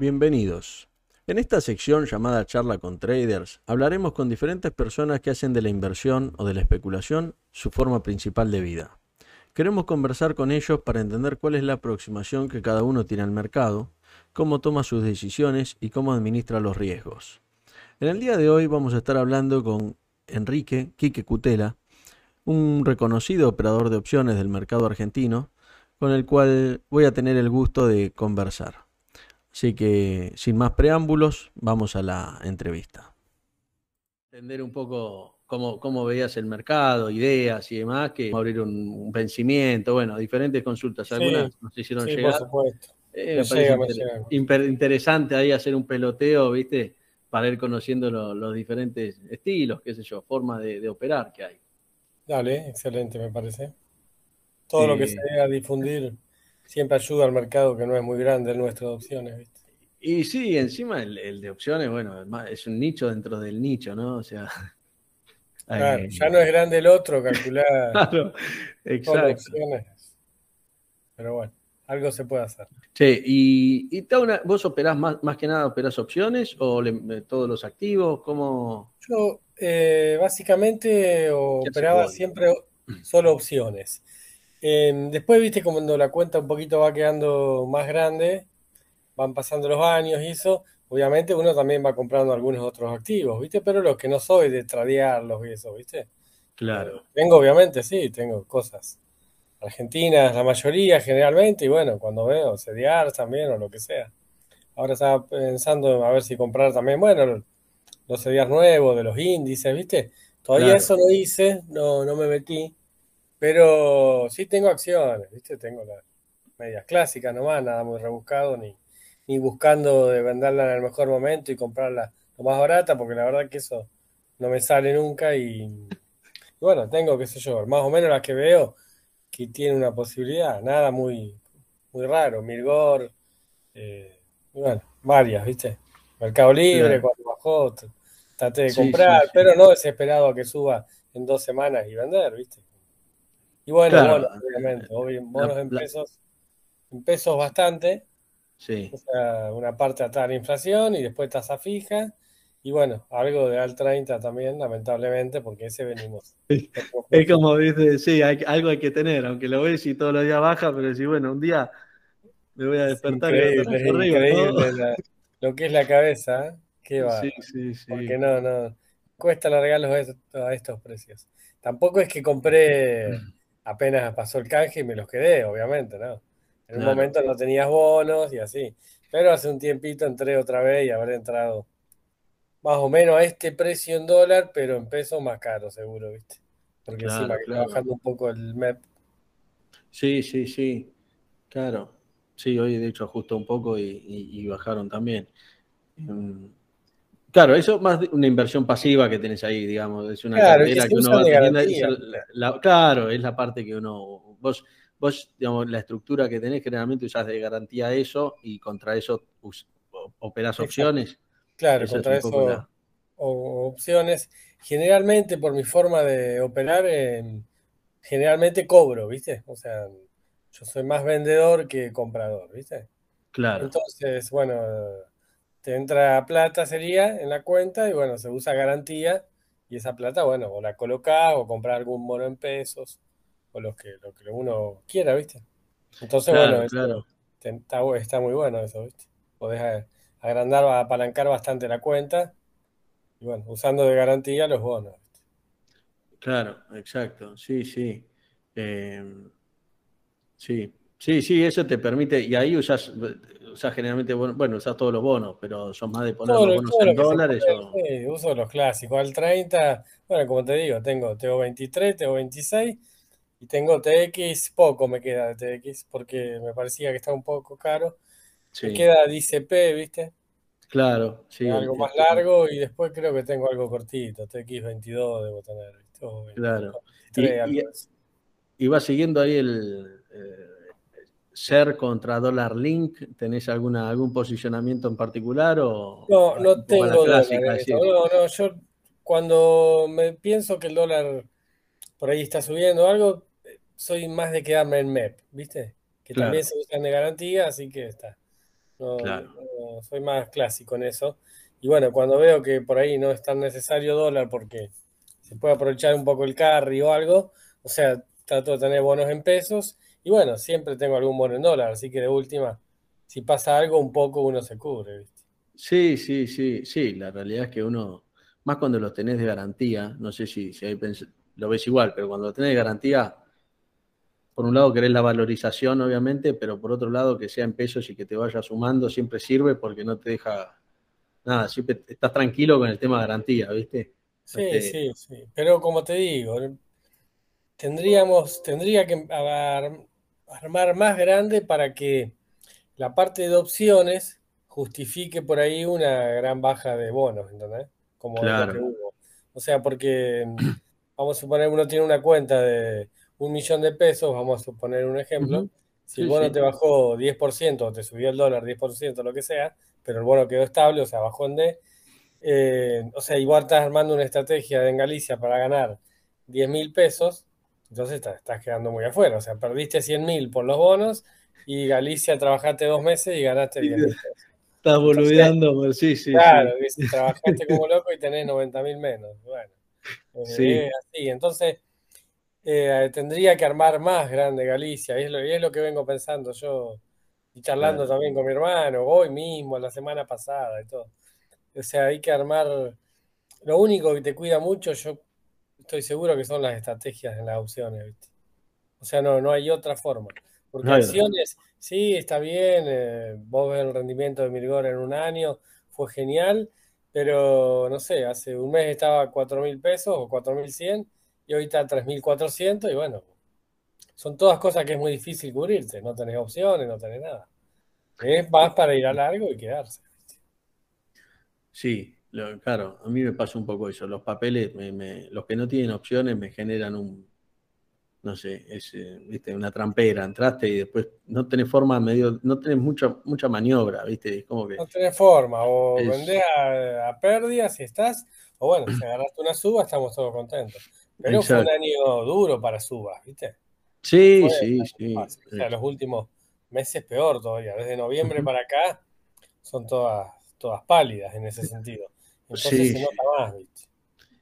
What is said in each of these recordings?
Bienvenidos. En esta sección llamada Charla con Traders, hablaremos con diferentes personas que hacen de la inversión o de la especulación su forma principal de vida. Queremos conversar con ellos para entender cuál es la aproximación que cada uno tiene al mercado, cómo toma sus decisiones y cómo administra los riesgos. En el día de hoy vamos a estar hablando con Enrique Quique Cutela, un reconocido operador de opciones del mercado argentino, con el cual voy a tener el gusto de conversar. Así que, sin más preámbulos, vamos a la entrevista. Entender un poco cómo, cómo veías el mercado, ideas y demás, que abrir un, vencimiento, bueno, diferentes consultas. Algunas nos hicieron llegar. Por supuesto. Eh, interesante ahí hacer un peloteo, ¿viste? Para ir conociendo los diferentes estilos, qué sé yo, formas de, operar que hay. Dale, excelente, me parece. Todo lo que se debe difundir siempre ayuda al mercado que no es muy grande el nuestro de opciones, ¿viste? Y sí, encima el, de opciones, bueno, es un nicho dentro del nicho, ¿no? O sea. Claro, ya no es grande el otro, calcular. claro, exacto. Pero bueno, algo se puede hacer. Sí, y, vos operás más, más que nada, operás opciones o todos los activos, ¿cómo? Yo eh, básicamente operaba siempre solo opciones. Em, después, viste, cuando la cuenta un poquito va quedando más grande, van pasando los años y eso, obviamente uno también va comprando algunos otros activos, viste, pero los que no soy de tradearlos y eso, viste. Claro. Tengo, obviamente, sí, tengo cosas argentinas, la mayoría generalmente, y bueno, cuando veo CDR también o lo que sea. Ahora estaba pensando a ver si comprar también, bueno, los CDR nuevos de los índices, ¿viste? Todavía eso no hice, no, no me metí. Pero sí tengo acciones, ¿viste? Tengo las medias clásicas nomás, nada muy rebuscado, ni, ni buscando de venderla en el mejor momento y comprarla lo más barata, porque la verdad que eso no me sale nunca y, bueno, tengo, qué sé yo, más o menos las que veo que tiene una posibilidad, nada muy, muy raro, Mirgor, eh, bueno, varias, ¿viste? Mercado Libre, cuando bajó, traté de comprar, pero no desesperado a que suba en dos semanas y vender, ¿viste? Y bueno, obviamente, bonos en pesos, en pesos bastante. Sí. O sea, una parte atada a la inflación y después tasa fija. Y bueno, algo de al 30 también, lamentablemente, porque ese venimos. Es como dice, sí, hay, algo hay que tener, aunque lo ves y todos los días baja, pero si bueno, un día me voy a despertar. increíble, lo que es la cabeza, ¿eh? ¿qué va? Sí, sí, sí. Porque no, no, cuesta largarlos a estos precios. Tampoco es que compré mm apenas pasó el canje y me los quedé, obviamente, ¿no? En un momento no tenías bonos y así. Pero hace un tiempito entré otra vez y habré entrado más o menos a este precio en dólar, pero en pesos más caro, seguro, ¿viste? Porque encima que está bajando un poco el MEP. Sí, sí, sí. Claro. Sí, hoy de hecho ajustó un poco y, bajaron también. Em, Claro, eso es más una inversión pasiva que tenés ahí, digamos, es una cartera que, uno va teniendo. claro, es la parte que uno. Vos, vos, digamos, la estructura que tenés generalmente usás de garantía eso y contra eso operás opciones. Claro, contra eso opciones. Generalmente, por mi forma de operar, generalmente cobro, ¿viste? O sea, yo soy más vendedor que comprador, ¿viste? Claro. Entonces, bueno te entra plata sería en la cuenta y bueno, se usa garantía y esa plata, bueno, o la colocás o comprar algún bono en pesos o lo que, lo que uno quiera, ¿viste? Entonces, bueno, Está, muy bueno eso, ¿viste? Podés agrandar, apalancar bastante la cuenta y bueno, usando de garantía los bonos. Claro, exacto, sí, sí. Em, sí, sí, sí, eso te permite, y ahí usas sea, generalmente, bueno, usas todos los bonos, pero son más de poner los bonos en dólares. Sí, uso los clásicos. Al 30, bueno, como te digo, tengo TO23, TO26 y tengo TX, poco me queda de TX porque me parecía que estaba un poco caro. Me queda DCP, ¿viste? Claro, sí. Algo más largo y después creo que tengo algo cortito, TX22 debo tener, ¿viste? claro. y, va siguiendo ahí el... Eh, ser contra dólar link? ¿Tenés alguna, algún posicionamiento en particular? O, no, no tengo dólar. No, no, yo cuando me pienso que el dólar por ahí está subiendo algo, soy más de quedarme en MEP, ¿viste? Que también se usan de garantía, así que está. No, no, soy más clásico en eso. Y bueno, cuando veo que por ahí no es tan necesario dólar porque se puede aprovechar un poco el carry o algo, o sea, trato de tener bonos en pesos y bueno, siempre tengo algún bono en dólar, así que de última, si pasa algo, un poco uno se cubre, ¿viste? Sí, sí, sí, sí, la realidad es que uno, más cuando los tenés de garantía, no sé si, si lo ves igual, pero cuando lo tenés de garantía, por un lado querés la valorización, obviamente, pero por otro lado que sea en pesos y que te vaya sumando siempre sirve porque no te deja nada, siempre estás tranquilo con el tema de garantía, ¿viste? Sí, este sí, sí. Pero como te digo, tendríamos, tendría que armar más grande para que la parte de opciones justifique por ahí una gran baja de bonos, ¿entendés? Como lo que hubo. O sea, porque vamos a suponer uno tiene una cuenta de un millón de pesos, vamos a suponer un ejemplo, si el bono te bajó 10% o te subió el dólar 10%, lo que sea, pero el bono quedó estable, o sea, bajó en D, eh, o sea, igual estás armando una estrategia en Galicia para ganar 10 mil pesos, entonces estás, quedando muy afuera, o sea, perdiste 100 mil por los bonos y Galicia trabajaste dos meses y ganaste 10 mil. Estás boludeando, sí, sí. Claro, trabajaste como loco y tenés 90 mil menos. Bueno, eh, sí. así. Entonces, eh, tendría que armar más grande Galicia, y es, lo, es lo que vengo pensando yo, y charlando también con mi hermano, hoy mismo, la semana pasada y todo. O sea, hay que armar, lo único que te cuida mucho, yo estoy seguro que son las estrategias en las opciones, ¿viste? O sea, no, no hay otra forma. Porque acciones, sí, está bien, eh, vos ves el rendimiento de Mirgor en un año, fue genial, pero no sé, hace un mes estaba a 4 mil pesos o 4 mil 100 y ahorita 3.400 y bueno, son todas cosas que es muy difícil cubrirse, no tenés opciones, no tenés nada. Es más para ir a largo y quedarse. Sí, claro, a mí me pasa un poco eso. Los papeles, los que no tienen opciones me generan un, no sé, es eh, ¿viste? una trampera. Entraste y después no tenés forma medio, no tenés mucha, mucha maniobra, ¿viste? como que, no tenés forma, o vendés a, a pérdidas si estás, o bueno, si agarraste una suba, estamos todos contentos. Pero fue un año duro para Subas, ¿viste? Sí, sí, sí. O sea, los últimos meses peor todavía. Desde noviembre para acá son todas, todas pálidas en ese sentido. Entonces se nota más, ¿viste?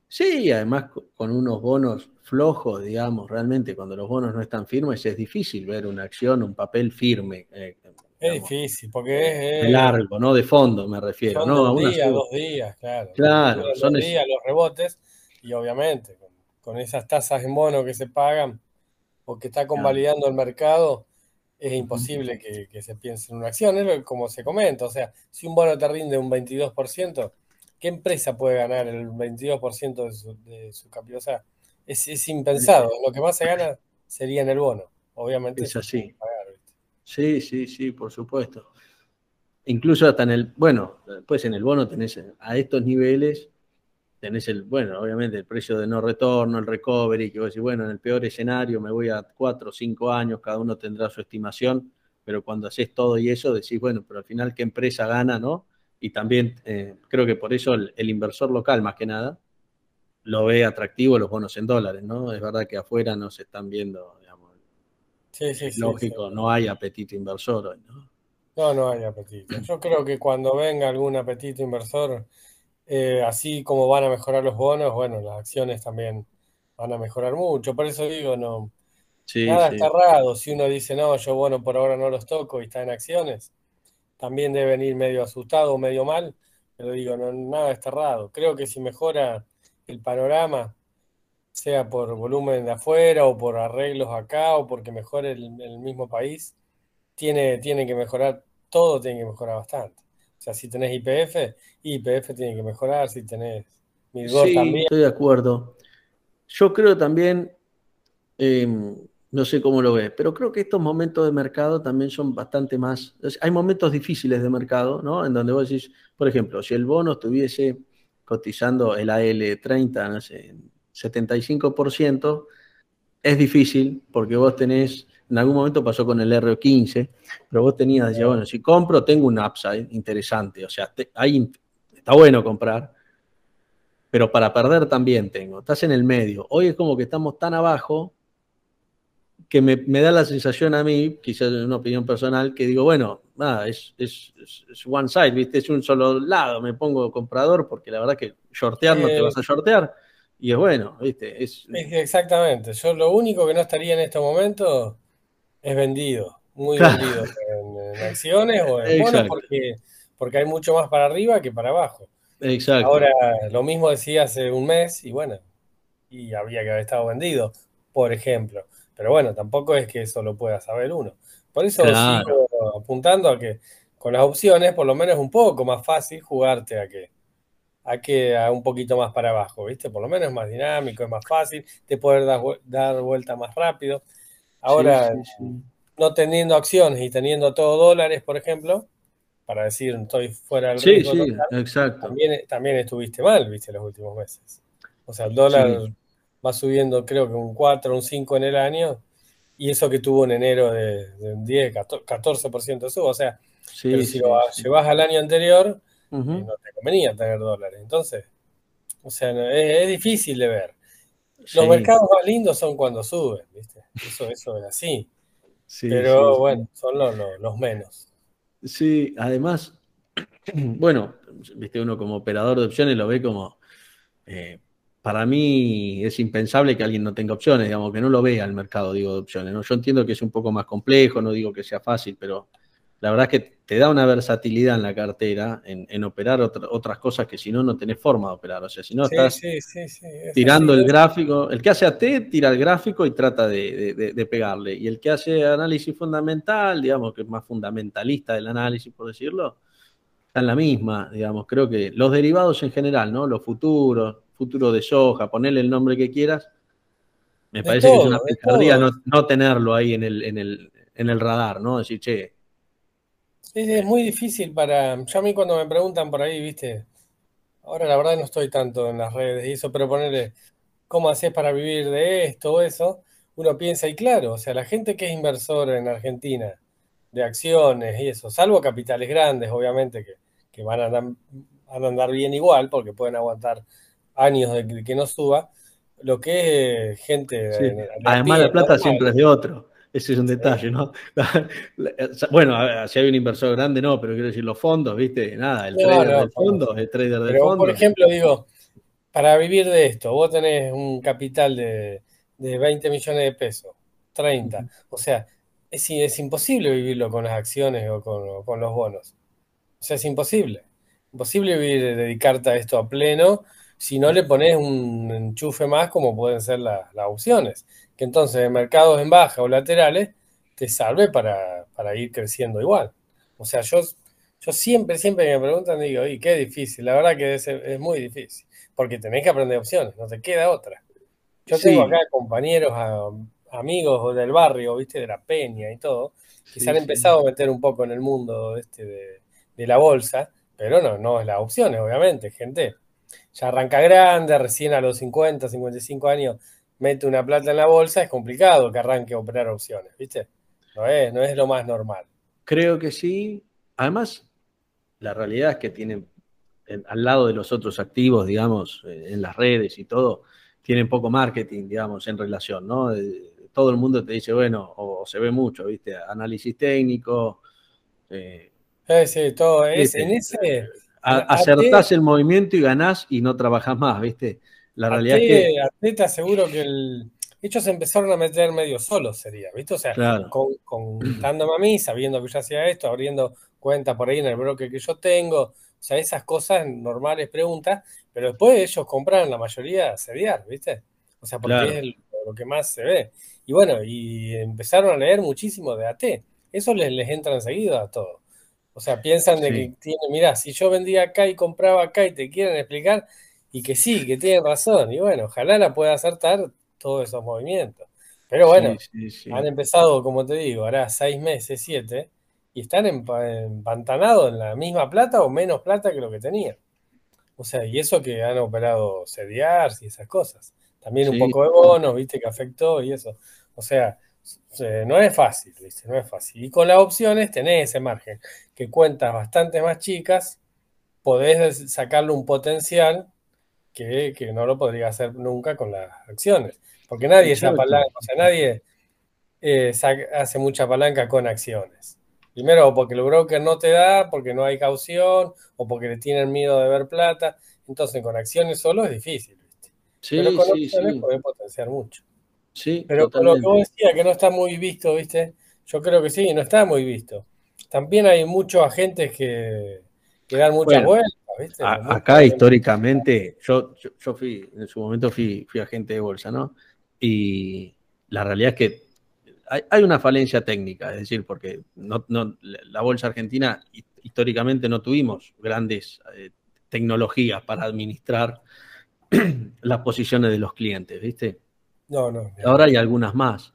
Sí, además con unos bonos flojos, digamos, realmente cuando los bonos no están firmes es difícil ver una acción, un papel firme. Eh, es difícil, porque es... largo, ¿no? De fondo me refiero. Son ¿no? Dos días, dos días, claro. Claro, son dos días los rebotes y obviamente con esas tasas en bono que se pagan o que está convalidando el mercado, es imposible que, se piense en una acción. Es como se comenta, o sea, si un bono te rinde un 22%, ¿qué empresa puede ganar el 22% de su, de su capital? O sea, es, impensado. Lo que más se gana sería en el bono. Obviamente. Es así. sí, sí, sí, por supuesto. Incluso hasta en el, bueno, pues en el bono tenés a estos niveles tenés el, bueno, obviamente el precio de no retorno, el recovery, que vos decís, bueno, en el peor escenario me voy a cuatro o cinco años, cada uno tendrá su estimación, pero cuando haces todo y eso, decís, bueno, pero al final, ¿qué empresa gana, no? Y también eh, creo que por eso el, inversor local, más que nada, lo ve atractivo los bonos en dólares, ¿no? Es verdad que afuera no se están viendo, digamos. Sí, sí, sí, lógico, no hay apetito inversor hoy, ¿no? No, no hay apetito. Yo creo que cuando venga algún apetito inversor, eh, así como van a mejorar los bonos, bueno, las acciones también van a mejorar mucho. Por eso digo, no, nada está errado. Si uno dice, no, yo bueno, por ahora no los toco y está en acciones, también deben ir medio asustado o medio mal, pero digo, no, nada está errado. Creo que si mejora el panorama, sea por volumen de afuera o por arreglos acá o porque mejore el, el mismo país, tiene, tiene que mejorar, todo tiene que mejorar bastante. O sea, si tenés IPF, IPF tiene que mejorar, si tenés Midgor sí, Estoy de acuerdo. Yo creo también, em, no sé cómo lo ves, pero creo que estos momentos de mercado también son bastante más. Hay momentos difíciles de mercado, ¿no? En donde vos decís, por ejemplo, si el bono estuviese cotizando el AL30, no sé, 75%, es difícil porque vos tenés en algún momento pasó con el R15, pero vos tenías, decía, bueno, si compro, tengo un upside interesante. O sea, ahí está bueno comprar, pero para perder también tengo. Estás en el medio. Hoy es como que estamos tan abajo que me, da la sensación a mí, quizás es una opinión personal, que digo, bueno, nada, es, es, one side, ¿viste? Es un solo lado, me pongo comprador porque la verdad que shortear no te vas a shortear y es bueno, ¿viste? Es, Exactamente, yo lo único que no estaría en este momento es vendido, muy vendido en, acciones o en bonos porque, porque hay mucho más para arriba que para abajo. Exacto. Ahora, lo mismo decía hace un mes y bueno, y había que haber estado vendido, por ejemplo. Pero bueno, tampoco es que eso lo pueda saber uno. Por eso sigo apuntando a que con las opciones, por lo menos es un poco más fácil jugarte a que a que a un poquito más para abajo, ¿viste? Por lo menos es más dinámico, es más fácil, te puedes dar, dar vuelta más rápido. Ahora, no teniendo acciones y teniendo todo dólares, por ejemplo, para decir estoy fuera del riesgo sí, exacto. También, también estuviste mal, ¿viste? Los últimos meses. O sea, el dólar va subiendo creo que un 4, un 5 en el año, y eso que tuvo en enero de, un 10, 14% de subo, o sea, si lo llevas al año anterior, eh, no te convenía tener dólares. Entonces, o sea, es, difícil de ver. Los mercados más lindos son cuando suben, ¿viste? Eso, eso es así. Pero bueno, son los, los menos. Sí, además, bueno, viste, uno como operador de opciones lo ve como eh, para mí es impensable que alguien no tenga opciones, digamos, que no lo vea el mercado, digo, de opciones. ¿no? Yo entiendo que es un poco más complejo, no digo que sea fácil, pero la verdad es que te da una versatilidad en la cartera en, operar otras cosas que si no, no tenés forma de operar. O sea, si no estás tirando el gráfico, el que hace AT tira el gráfico y trata de, pegarle. Y el que hace análisis fundamental, digamos, que es más fundamentalista del análisis, por decirlo, está en la misma, digamos. Creo que los derivados en general, ¿no? Los futuros, futuro de soja, ponerle el nombre que quieras. Me parece que es una picardía no, tenerlo ahí en el, en, el, en el radar, ¿no? Decir, che. es muy difícil para. Yo a mí cuando me preguntan por ahí, viste, ahora la verdad no estoy tanto en las redes y eso, pero ponerle cómo haces para vivir de esto o eso, uno piensa, y claro, o sea, la gente que es inversora en Argentina de acciones y eso, salvo capitales grandes, obviamente, que, que van, a van a andar bien igual porque pueden aguantar años de que no suba, lo que es gente... Además la plata siempre es de otro. Ese es un detalle, ¿no? bueno, si hay un inversor grande, no, pero quiero decir, los fondos, ¿viste? Nada, el trader del fondo, el trader del fondo. Por ejemplo, digo, para vivir de esto, vos tenés un capital de, 20 millones de pesos, 30. O sea, es, es, imposible vivirlo con las acciones o con, o con, los bonos. O sea, es imposible. Imposible vivir, dedicarte a esto a pleno si no le pones un enchufe más como pueden ser las opciones. Que entonces en mercados en baja o laterales te salve para, ir creciendo igual. O sea, yo, yo siempre, siempre me preguntan, digo, y qué difícil, la verdad que es, muy difícil, porque tenés que aprender opciones, no te queda otra. Yo tengo acá compañeros, amigos del barrio, viste, de la peña y todo, que se han empezado a meter un poco en el mundo este de, de la bolsa, pero no, no es las opciones, obviamente, gente ya arranca grande, recién a los 50, 55 años mete una plata en la bolsa, es complicado que arranque a operar opciones, ¿viste? No es, no es lo más normal. Creo que sí. Además, la realidad es que tienen, al lado de los otros activos, digamos, eh, en las redes y todo, tienen poco marketing, digamos, en relación, ¿no? Todo el mundo te dice, bueno, o, se ve mucho, ¿viste? Análisis técnico. Eh, sí, sí, todo. Es, en ese acertás el movimiento y ganás y no trabajás más, ¿viste? La realidad es que. te aseguro que el. Ellos empezaron a meter medio solos, sería, ¿viste? O sea, contándome a mí, sabiendo que yo hacía esto, abriendo cuentas por ahí en el broker que yo tengo, o sea, esas cosas normales preguntas, pero después ellos compraron la mayoría sediar, ¿viste? O sea, porque es lo que más se ve. Y bueno, y empezaron a leer muchísimo de AT. Eso les, les entra enseguida a todo. O sea, piensan de que tiene, mira, si yo vendía acá y compraba acá y te quieren explicar, y que sí, que tienen razón. Y bueno, ojalá la pueda acertar todos esos movimientos. Pero bueno, han empezado, como te digo, ahora seis meses, siete, y están empantanados en la misma plata o menos plata que lo que tenían. O sea, y eso que han operado CDRs y esas cosas. También un poco de bonos, viste, que afectó y eso. O sea, no es fácil, ¿viste? No es fácil. Y con las opciones tenés ese margen, que cuentas bastante más chicas, podés sacarle un potencial que, no lo podría hacer nunca con las acciones. Porque nadie es o sea, nadie, eh, hace mucha palanca con acciones. Primero, porque el broker no te da, porque no hay caución, o porque le tienen miedo de ver plata. Entonces, con acciones solo es difícil, ¿viste? Sí, Pero con sí, opciones sí. puede potenciar mucho. Sí, Pero con lo que vos decías, que no está muy visto, ¿viste? Yo creo que sí, no está muy visto. También hay muchos agentes que, que dan muchas Bueno, vueltas, ¿viste? a- acá históricamente, yo, yo, yo fui, en su momento fui, fui agente de bolsa, ¿no? Y la realidad es que hay, hay una falencia técnica, es decir, porque no, no- la bolsa argentina hi- históricamente no tuvimos grandes eh, tecnologías para administrar las posiciones de los clientes, ¿viste? No, no. Ahora hay algunas más,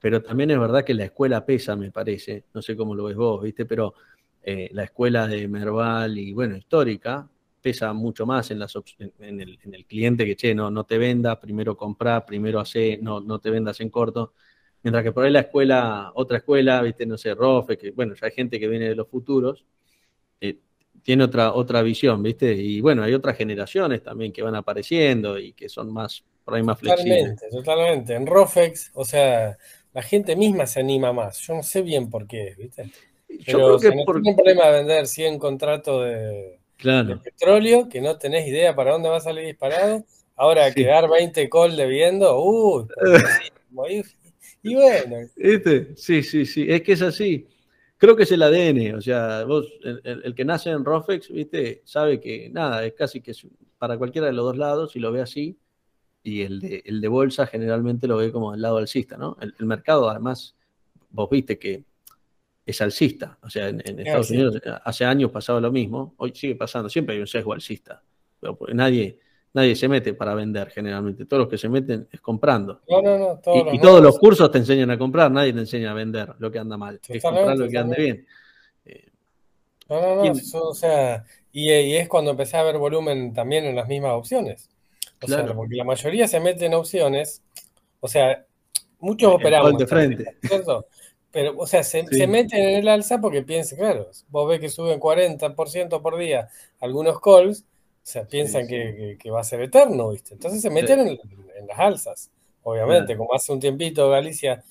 pero también es verdad que la escuela pesa, me parece, no sé cómo lo ves vos, ¿viste? Pero eh, la escuela de Merval y, bueno, histórica, pesa mucho más en, las op- en, en el, en el cliente que, che, no, no te venda, primero comprar, primero hacer, no, no te vendas en corto. Mientras que por ahí la escuela, otra escuela, ¿viste? No sé, Rofe, que, bueno, ya hay gente que viene de los futuros, eh, tiene otra, otra visión, ¿viste? Y bueno, hay otras generaciones también que van apareciendo y que son más, por ahí más flexibles. Totalmente, totalmente. En Rofex, o sea, la gente misma se anima más. Yo no sé bien por qué, ¿viste? Yo Pero creo o sea, que no por, problema de vender 100 contratos de, de claro, petróleo que no tenés idea para dónde va a salir disparado. Ahora sí. quedar 20 call debiendo, uy. Y, bueno, ¿Viste? Sí, sí, sí, es que es así. Creo que es el ADN, o sea, vos, el, el- el que nace en Rofex, ¿viste? Sabe que nada, es casi que es para cualquiera de los dos lados y lo ve así, y el de, el de bolsa generalmente lo ve como el lado alcista, ¿no? El, el mercado, además, vos viste que es alcista, o sea, en, en es Estados. Unidos eh, hace años pasaba lo mismo, hoy sigue pasando, siempre hay un sesgo alcista, pero porque nadie, nadie se mete para vender generalmente, todos los que se meten es comprando. No, no, no, todos Y, los y todos los cursos te enseñan a comprar, nadie te enseña a vender lo que anda mal, es comprar lo que ande bien. Eh, No, no, no, eso, o sea, y, y es cuando empecé a ver volumen también en las mismas opciones. O sea, porque la mayoría se mete en opciones, o sea, muchos operamos de frente. ¿cierto? Pero, o sea, se, se meten en el alza porque piensan, claro, vos ves que suben 40% por día algunos calls, o sea, piensan sí, que, que- que va a ser eterno, ¿viste? Entonces se meten en, en las alzas, obviamente, claro, como hace un tiempito Galicia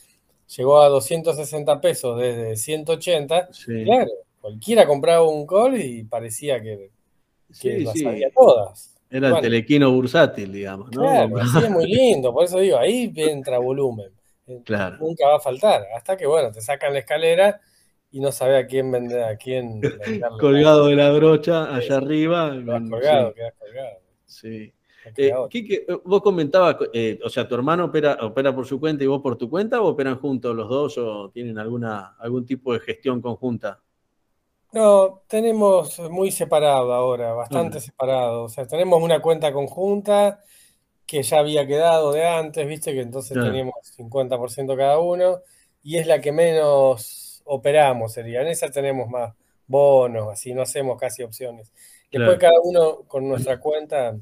llegó a 260 pesos desde 180, sí, claro, cualquiera compraba un call y parecía que, que las sabía sí, todas. Era el telequino bursátil, digamos, ¿no? claro, así es muy lindo, por eso digo, ahí entra volumen. Eh, Claro, Nunca va a faltar, hasta que, bueno, te sacan la escalera y no sabes a quién vender, a quién colgado de la brocha Sí, allá sí, arriba, quedas con, colgado, sí, quedas colgado, sí. Eh. Quique, eh, vos comentabas, eh, o sea, tu hermano opera, opera por su cuenta y vos por tu cuenta, o operan juntos los dos, o tienen alguna, algún tipo de gestión conjunta. No, tenemos muy separado ahora, bastante separado. O sea, tenemos una cuenta conjunta que ya había quedado de antes, viste, que entonces claro, teníamos 50% cada uno, y es la que menos operamos, sería. En esa tenemos más bonos, así no hacemos casi opciones. Después claro. cada uno con nuestra cuenta,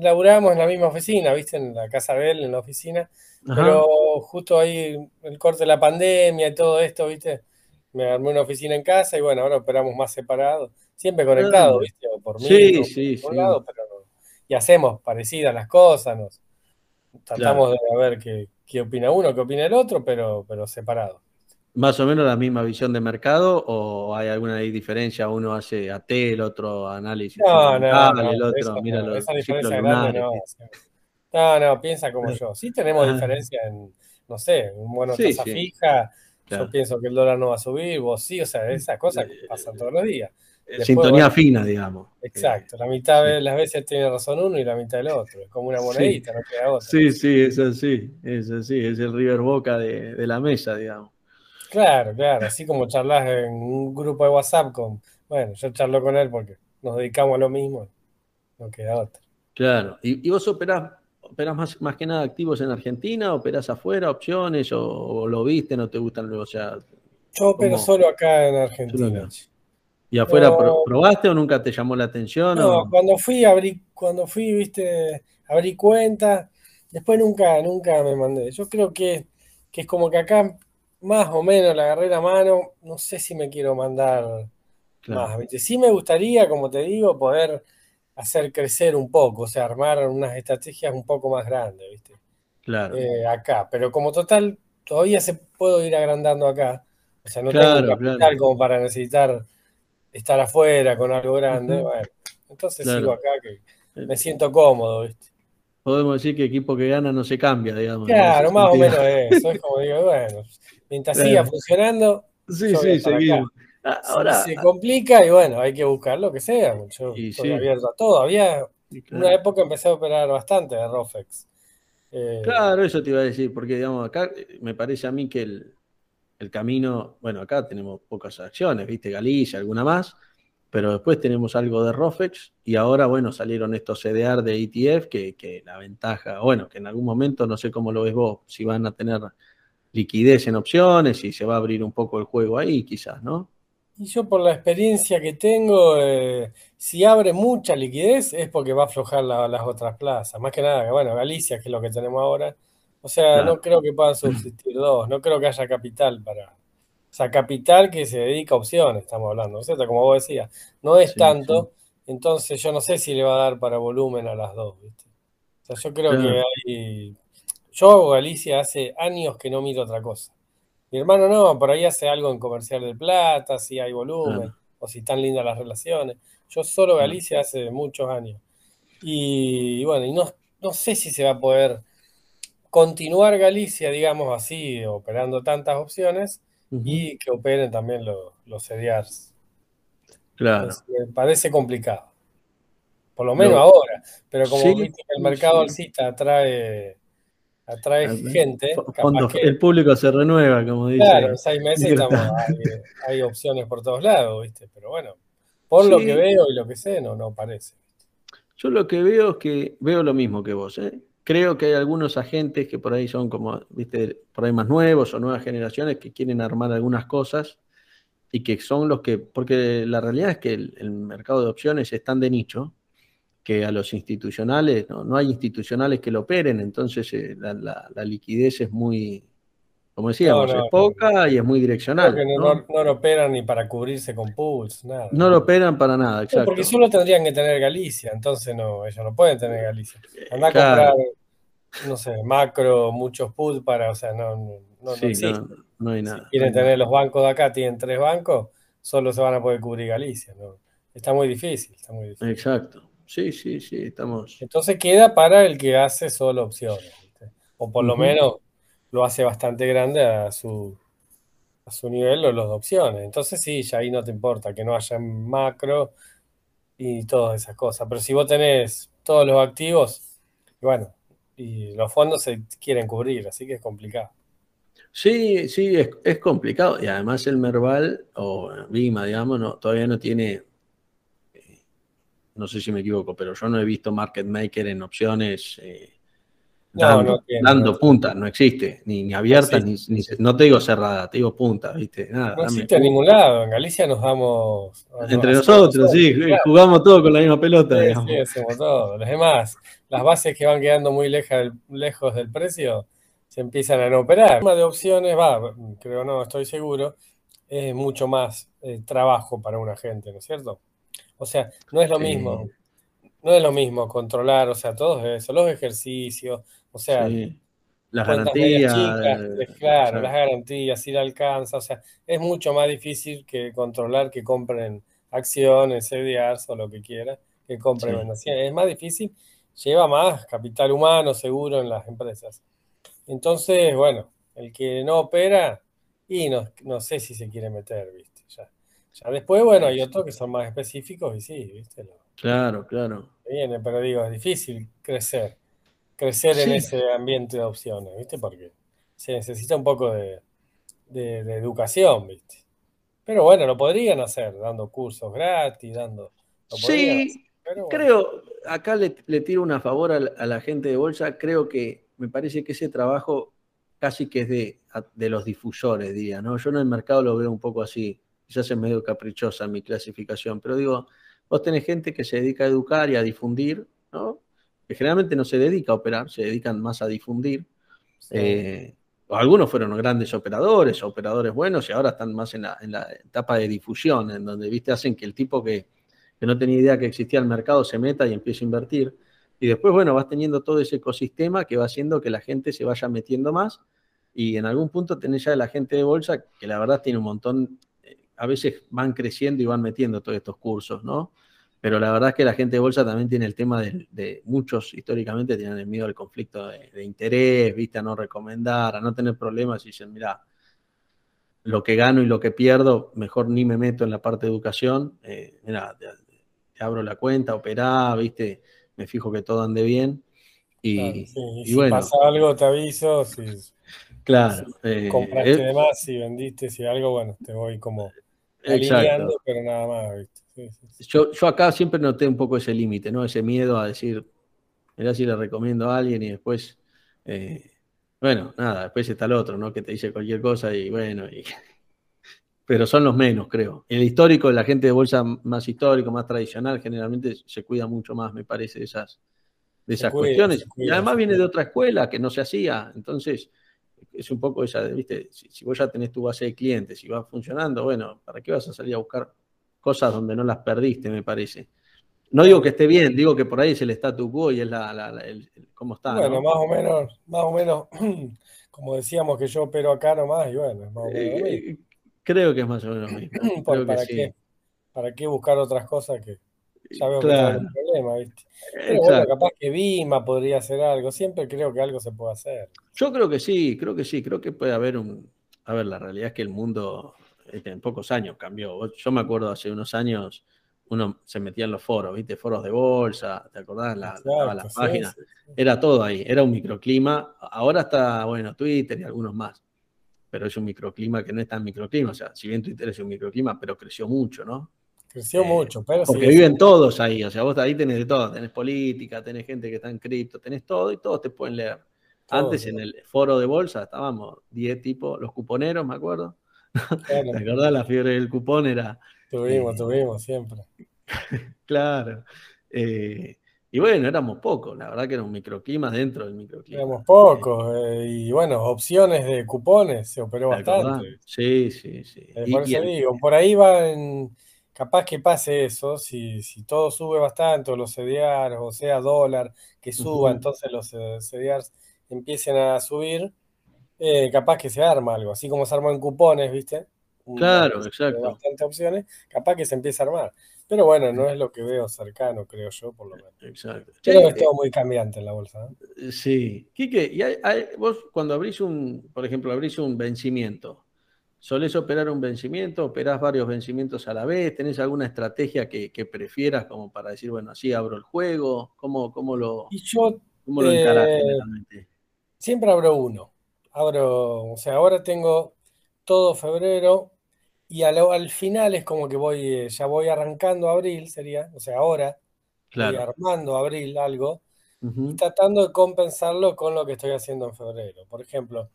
laburamos en la misma oficina, viste, en la casa de él, en la oficina, Ajá, pero justo ahí el corte de la pandemia y todo esto, viste, me armé una oficina en casa y bueno, ahora operamos más separados, siempre conectados, viste, o por sí, mí sí, por sí, lado, pero y hacemos parecidas las cosas, nos tratamos claro. de ver qué, qué opina uno, qué opina el otro, pero, pero separados. Más o menos la misma visión de mercado, o hay alguna diferencia, uno hace AT, el otro análisis No, no, no, el esa, otro mira no, los esa diferencia grande no. No, no, piensa como yo. Sí tenemos Ah, diferencia en, no sé, un bono Sí, tasa sí, fija, yo pienso que el dólar no va a subir, vos sí, o sea, esas cosas que pasan todos los días. Eh, Después, Sintonía bueno, fina, digamos. Eh, exacto, la mitad de las veces tiene razón uno y la mitad el otro, es como una sí, monedita, no queda otra. sí, sí, es así, es así, es el River Boca de, de la mesa, digamos. Claro, claro, así como charlas en un grupo de WhatsApp con, bueno, yo charlo con él porque nos dedicamos a lo mismo, no queda otra. Claro. ¿Y, y vos operás, operás más, más que nada activos en Argentina, operás afuera, opciones, o, o lo viste, no te gustan, o sea, Yo opero ¿cómo? solo acá en Argentina. ¿Y afuera No, probaste o nunca te llamó la atención? no, O... cuando fui, abrí, cuando fui, viste, abrí cuenta, después nunca, nunca me mandé. Yo creo que, que es como que acá más o menos le agarré la mano, no sé si me quiero mandar más, ¿viste? Sí me gustaría, como te digo, poder hacer crecer un poco, o sea, armar unas estrategias un poco más grandes, ¿viste? claro, Eh, acá, pero como total, todavía se puedo ir agrandando acá. O sea, no tengo capital como para necesitar estar afuera con algo grande. Bueno, entonces sigo acá que me siento cómodo, ¿viste? Podemos decir que equipo que gana no se cambia, digamos. Claro, más o menos eso. Es como digo, bueno, mientras siga funcionando. Sí, sí, seguimos. Ahora, se, complica y bueno, hay que buscar lo que sea. Yo estoy abierto a todo. Había una época empecé a operar bastante de Rofex. Eh, claro, eso te iba a decir, porque digamos, acá eh, me parece a mí que el, el camino, bueno, acá tenemos pocas acciones, viste, Galicia, alguna más, pero después tenemos algo de Rofex y ahora, bueno, salieron estos CDR de ETF que, que, la ventaja, bueno, que en algún momento, no sé cómo lo ves vos, si van a tener liquidez en opciones y se va a abrir un poco el juego ahí, quizás, ¿no? Y yo por la experiencia que tengo, eh, si abre mucha liquidez es porque va a aflojar las otras plazas. Más que nada, bueno, Galicia, que es lo que tenemos ahora. O sea, no creo que puedan subsistir dos, no creo que haya capital para... O sea, capital que se dedica a opciones, estamos hablando, ¿no cierto? Como vos decías, no es tanto, entonces yo no sé si le va a dar para volumen a las dos, ¿viste? O sea, yo creo que hay... Yo Galicia hace años que no miro otra cosa. Mi hermano no, por ahí hace algo en comercial de plata, si hay volumen, o si están lindas las relaciones. Yo solo Galicia hace muchos años. Y, bueno, y no, no sé si se va a poder continuar Galicia, digamos así, operando tantas opciones y que operen también los, los CDRs. Claro. me parece complicado. Por lo menos ahora. Pero como viste que el mercado alcista atrae atrae gente. Cuando el público se renueva, como dice. Claro, en seis meses hay, opciones por todos lados, ¿viste? Pero bueno, por lo que veo y lo que sé, no, no parece. Yo lo que veo es que veo lo mismo que vos, ¿eh? Creo que hay algunos agentes que por ahí son como, viste, por ahí más nuevos o nuevas generaciones que quieren armar algunas cosas y que son los que, porque la realidad es que el mercado de opciones es tan de nicho que a los institucionales, no, hay institucionales que lo operen, entonces eh, la, liquidez es muy, como decíamos, es poca y es muy direccional. no, lo operan ni para cubrirse con pools, nada. No lo operan para nada, exacto. porque solo tendrían que tener Galicia, entonces no, ellos no pueden tener Galicia. Andá a comprar, no sé, macro, muchos pools para, o sea, no, no, existe. no, hay nada. Si quieren tener los bancos de acá, tienen tres bancos, solo se van a poder cubrir Galicia, Está muy difícil, está muy difícil. Exacto. Sí, sí, sí, estamos. Entonces queda para el que hace solo opciones, o por lo menos lo hace bastante grande a su, a su nivel o los de opciones. Entonces sí, ya ahí no te importa que no haya macro y todas esas cosas. Pero si vos tenés todos los activos, bueno, y los fondos se quieren cubrir, así que es complicado. Sí, sí, es, complicado. Y además el Merval o Vima, digamos, no, todavía no tiene no sé si me equivoco, pero yo no he visto market maker en opciones eh, dando, puntas, no existe, ni, abierta, ni, no te digo cerrada, te digo punta, ¿viste? Nada, no existe en ningún lado, en Galicia nos damos... Entre nosotros, sí, jugamos todo con la misma pelota. Sí, sí, hacemos todo. Los demás, las bases que van quedando muy lejos del precio, se empiezan a no operar. El tema de opciones, va, creo no, estoy seguro, es mucho más eh, trabajo para una gente, ¿no es cierto? O sea, no es lo mismo. No es lo mismo controlar, o sea, todos eso, los ejercicios, o sea, las garantías. Eh, claro, las garantías, si le alcanza, o sea, es mucho más difícil que controlar que compren acciones, CDRs o lo que quiera, que compren Es más difícil, lleva más capital humano seguro en las empresas. Entonces, bueno, el que no opera, y no, no sé si se quiere meter, ¿viste? Ya después, bueno, hay otros que son más específicos y sí, ¿viste? claro, claro. Viene, pero digo, es difícil crecer, crecer en ese ambiente de opciones, ¿viste? Porque se necesita un poco de, educación, ¿viste? Pero bueno, lo podrían hacer, dando cursos gratis, dando... sí, creo, acá le, tiro una favor a la, gente de bolsa, creo que me parece que ese trabajo casi que es de, de los difusores, diría, ¿no? Yo en el mercado lo veo un poco así quizás es medio caprichosa mi clasificación, pero digo, vos tenés gente que se dedica a educar y a difundir, ¿no? Que generalmente no se dedica a operar, se dedican más a difundir. Eh, algunos fueron grandes operadores, operadores buenos, y ahora están más en la, etapa de difusión, en donde, viste, hacen que el tipo que, que no tenía idea que existía el mercado se meta y empiece a invertir. Y después, bueno, vas teniendo todo ese ecosistema que va haciendo que la gente se vaya metiendo más y en algún punto tenés ya la gente de bolsa que la verdad tiene un montón, a veces van creciendo y van metiendo todos estos cursos, ¿no? Pero la verdad es que la gente de bolsa también tiene el tema de, muchos históricamente tienen el miedo al conflicto de, interés, viste, a no recomendar, a no tener problemas y dicen, mira, lo que gano y lo que pierdo, mejor ni me meto en la parte de educación, eh, mira, te, abro la cuenta, operá, viste, me fijo que todo ande bien. Y, si pasa algo, te aviso. Si, claro. Eh, compraste de más, si vendiste, si algo, bueno, te voy como alineando, pero nada más, ¿viste? Yo, acá siempre noté un poco ese límite, ¿no? Ese miedo a decir, mira si le recomiendo a alguien y después, eh, bueno, nada, después está el otro, ¿no? Que te dice cualquier cosa y bueno, pero son los menos, creo. El histórico, la gente de bolsa más histórico, más tradicional, generalmente se cuida mucho más, me parece, de esas, de esas cuestiones. y además viene de otra escuela que no se hacía, entonces es un poco esa, ¿viste? Si, si, vos ya tenés tu base de clientes y va funcionando, bueno, ¿para qué vas a salir a buscar cosas donde no las perdiste, me parece. No digo que esté bien, digo que por ahí es el statu quo y es la, la, el, cómo está. Bueno, más o menos, más o menos, como decíamos que yo opero acá nomás, y bueno, más o menos eh, Creo que es más o menos lo mismo. ¿Para, qué, ¿Para qué buscar otras cosas que ya veo que hay un problema, ¿viste? Pero bueno, capaz que Vima podría hacer algo, siempre creo que algo se puede hacer. Yo creo que sí, creo que sí, creo que puede haber un... A ver, la realidad es que el mundo este, en pocos años cambió. Yo me acuerdo hace unos años, uno se metía en los foros, ¿viste? Foros de bolsa, ¿te acordás? La, la página. Era todo ahí, era un microclima. Ahora está, bueno, Twitter y algunos más. Pero es un microclima que no es tan microclima. O sea, si bien Twitter es un microclima, pero creció mucho, ¿no? Creció eh, mucho, pero Porque viven todos ahí. O sea, vos ahí tenés de todo. Tenés política, tenés gente que está en cripto, tenés todo y todos te pueden leer. Antes en el foro de bolsa estábamos 10 tipos, los cuponeros, me acuerdo Claro. ¿Te acordás? La fiebre del cupón era. Tuvimos, eh, tuvimos, siempre. claro. Eh, y bueno, éramos pocos, la verdad que era un microclima dentro del microclima. Éramos pocos, eh, y bueno, opciones de cupones se operó bastante. Sí, sí, sí. por eso digo, por ahí van, capaz que pase eso, si, si todo sube bastante, o los CDRs, o sea, dólar, que suba, entonces los CDRs empiecen a subir, eh, capaz que se arma algo, así como se armó en cupones, ¿viste? claro, exacto. Bastantes opciones, capaz que se empieza a armar. Pero bueno, no es lo que veo cercano, creo yo, por lo menos. Exacto. Creo que es todo muy cambiante en la bolsa. ¿eh? Sí. Quique, y vos cuando abrís un, por ejemplo, abrís un vencimiento, ¿solés operar un vencimiento? ¿Operás varios vencimientos a la vez? ¿Tenés alguna estrategia que, prefieras como para decir, bueno, así abro el juego? ¿Cómo, cómo lo, y yo, cómo lo encarás eh, Siempre abro uno abro, o sea, ahora tengo todo febrero y al, final es como que voy, eh, ya voy arrancando abril, sería, o sea, ahora voy armando abril algo y tratando de compensarlo con lo que estoy haciendo en febrero. Por ejemplo,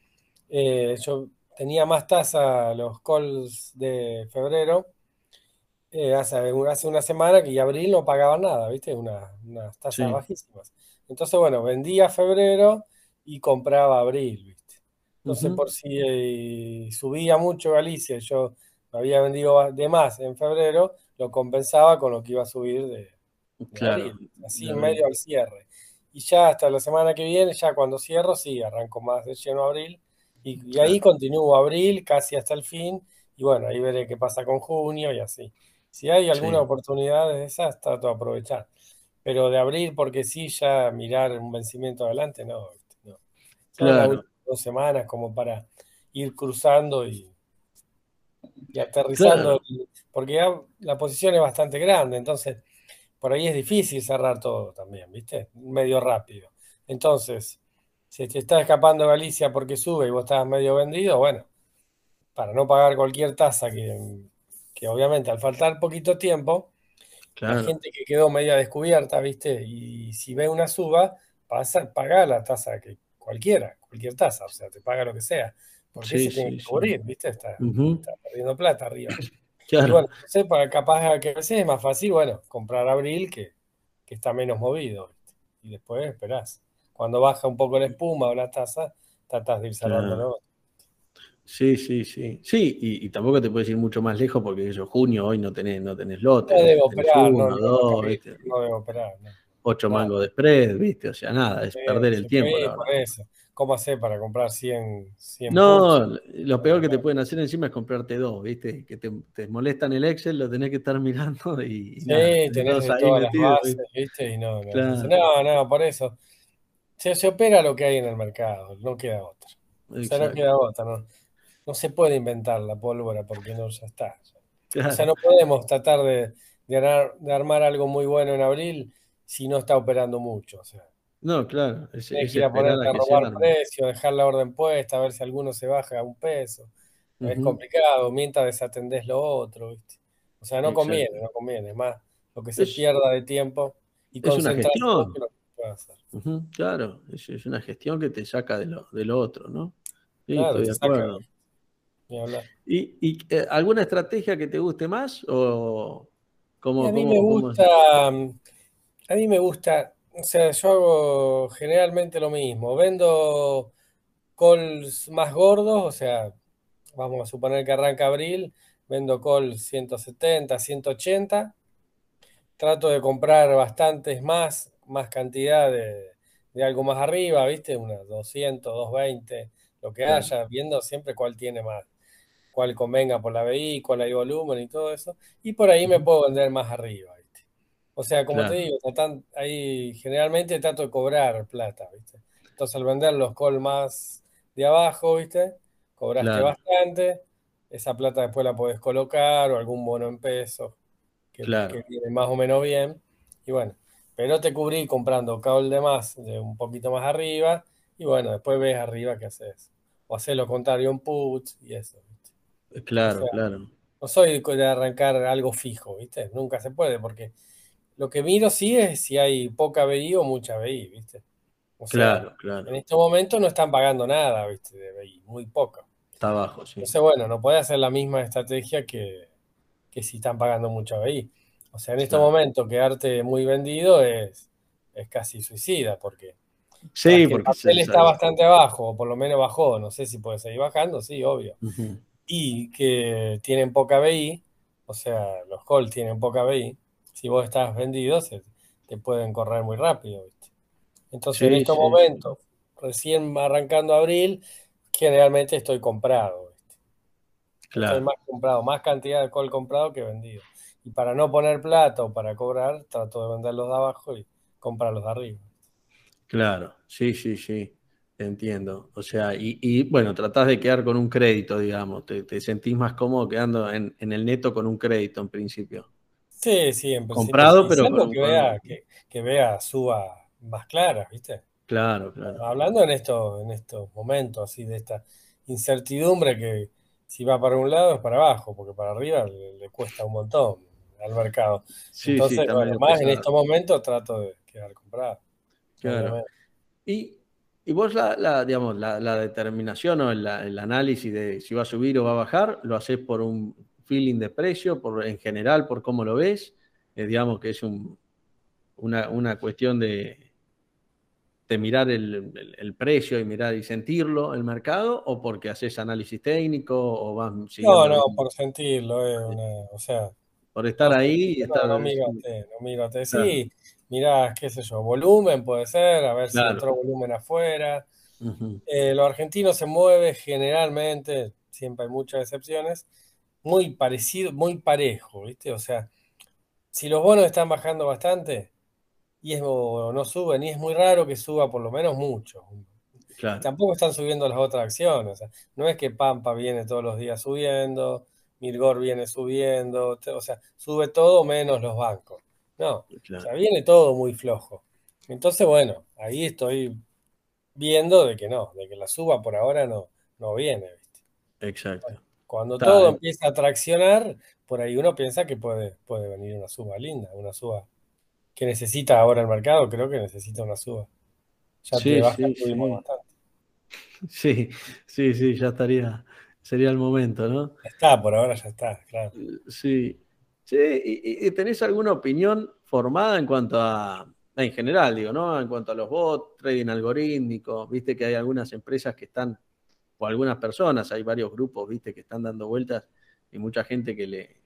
eh, yo tenía más tasa los calls de febrero. Eh, hace, hace, una semana que abril no pagaba nada, ¿viste? Una, unas tasas bajísimas. Entonces, bueno, vendía febrero y compraba abril, ¿viste? Entonces, por si eh, subía mucho Galicia, yo me había vendido de más en febrero, lo compensaba con lo que iba a subir de, abril, así en medio al cierre. Y ya hasta la semana que viene, ya cuando cierro, sí, arranco más de lleno abril. Y, ahí continúo abril casi hasta el fin. Y bueno, ahí veré qué pasa con junio y así. Si hay alguna oportunidad de esas, trato de aprovechar. Pero de abril, porque sí, ya mirar un vencimiento adelante, no. no. Claro dos semanas como para ir cruzando y, aterrizando, porque ya la posición es bastante grande, entonces por ahí es difícil cerrar todo también, ¿viste? Medio rápido. Entonces, si te está escapando Galicia porque sube y vos estás medio vendido, bueno, para no pagar cualquier tasa que, que obviamente al faltar poquito tiempo, la gente que quedó media descubierta, ¿viste? Y si ve una suba, pasa, paga la tasa que cualquiera, cualquier tasa, o sea, te paga lo que sea. Porque se tiene que cubrir, ¿viste? Está, perdiendo plata arriba. Y bueno, para capaz que a veces es más fácil, bueno, comprar abril que, está menos movido, Y después esperás. Cuando baja un poco la espuma o la tasa, tratás de ir cerrando Sí, sí, sí. Sí, y, tampoco te puedes ir mucho más lejos porque eso, junio, hoy no tenés, no tenés lote. No debo operar, no, no, debo operar. Ocho mangos de spread, ¿viste? O sea, nada, es perder el tiempo. por eso. ¿cómo hacer para comprar 100, 100 No, lo peor que te pueden hacer encima es comprarte dos, ¿viste? Que te, te molestan el Excel, lo tenés que estar mirando y. Sí, tenés todas las bases, ¿viste? Y no, no, no, por eso. Se, se opera lo que hay en el mercado, no queda otra. O sea, no queda otra, no, no se puede inventar la pólvora porque no, ya está. O sea, no podemos tratar de, de, armar algo muy bueno en abril si no está operando mucho. O sea. No, claro. Es, que ir a ponerte a robar precio, dejar la orden puesta, a ver si alguno se baja a un peso. Es complicado, mientras desatendés lo otro, ¿viste? O sea, no conviene, no conviene. Más lo que se pierda de tiempo y es una gestión. Claro, es, una gestión que te saca de lo, de lo otro, ¿no? Sí, estoy de acuerdo. ¿Y, y eh, alguna estrategia que te guste más? O cómo, a mí me gusta. A mí me gusta o sea, yo hago generalmente lo mismo. Vendo calls más gordos, o sea, vamos a suponer que arranca abril, vendo calls 170, 180. Trato de comprar bastantes más, más cantidad de, algo más arriba, ¿viste? Unas 200, 220, lo que haya, viendo siempre cuál tiene más, cuál convenga por la BI, cuál hay volumen y todo eso. Y por ahí me puedo vender más arriba. O sea, como te digo, ahí generalmente trato de cobrar plata, ¿viste? Entonces al vender los call más de abajo, ¿viste? Cobraste bastante, esa plata después la podés colocar o algún bono en pesos que, viene más o menos bien. Y bueno, pero te cubrí comprando call de más, de un poquito más arriba, y bueno, después ves arriba qué haces. O haces lo contrario en puts y eso, ¿viste? Claro, claro. No soy de arrancar algo fijo, ¿viste? Nunca se puede porque lo que miro sí es si hay poca BI o mucha BI, ¿viste? claro, claro. En este momento no están pagando nada, ¿viste? De BI, muy poca. Está abajo, sí. Entonces, bueno, no puede hacer la misma estrategia que, si están pagando mucha BI. O sea, en este momento quedarte muy vendido es, es casi suicida, porque, sí, porque el está bastante abajo, o por lo menos bajó, no sé si puede seguir bajando, sí, obvio. Y que tienen poca BI, o sea, los call tienen poca BI, si vos estás vendido, se, te pueden correr muy rápido. ¿viste? Entonces, en estos momentos, recién arrancando abril, generalmente estoy comprado. ¿viste? Claro. Estoy más comprado, más cantidad de call comprado que vendido. Y para no poner plata o para cobrar, trato de venderlos de abajo y comprarlos de arriba. Claro, sí, sí, sí. Entiendo. O sea, y, bueno, tratás de quedar con un crédito, digamos. Te, sentís más cómodo quedando en, el neto con un crédito en principio. Sí, siempre. Comprado, pero. que, vea, que, vea suba más clara, ¿viste? Claro, claro. Hablando en, esto, en estos momentos así de esta incertidumbre que si va para un lado es para abajo, porque para arriba le, cuesta un montón al mercado. Entonces, bueno, más en estos momentos trato de quedar comprado. Claro. Y, y, vos la, digamos, la, determinación o el, el, análisis de si va a subir o va a bajar, lo haces por un feeling de precio, por, en general, por cómo lo ves? Eh, digamos que es una, cuestión de, de mirar el, precio y mirar y sentirlo, el mercado, o porque haces análisis técnico o vas No, no, por sentirlo, o sea... Por estar ahí y estar... No, mírate, no mírate. Sí, mirás, qué sé yo, volumen puede ser, a ver si otro volumen afuera. Eh, lo argentino se mueve generalmente, siempre hay muchas excepciones, muy parecido, muy parejo, ¿viste? O sea, si los bonos están bajando bastante y es, o no suben, y es muy raro que suba por lo menos mucho. Tampoco están subiendo las otras acciones. no es que Pampa viene todos los días subiendo, Mirgor viene subiendo, o sea, sube todo menos los bancos. No, o sea, viene todo muy flojo. Entonces, bueno, ahí estoy viendo de que no, de que la suba por ahora no, no viene, ¿viste? Exacto. Cuando todo empieza a traccionar, por ahí uno piensa que puede, puede venir una suba linda, una suba que necesita ahora el mercado, creo que necesita una suba. Ya sí, te sí, bastante. Sí, sí, sí, ya estaría, sería el momento, ¿no? Está, por ahora ya está, claro. Sí. Sí, y, tenés alguna opinión formada en cuanto a, en general, digo, ¿no? En cuanto a los bots, trading algorítmico, viste que hay algunas empresas que están o algunas personas, hay varios grupos, viste, que están dando vueltas y mucha gente que le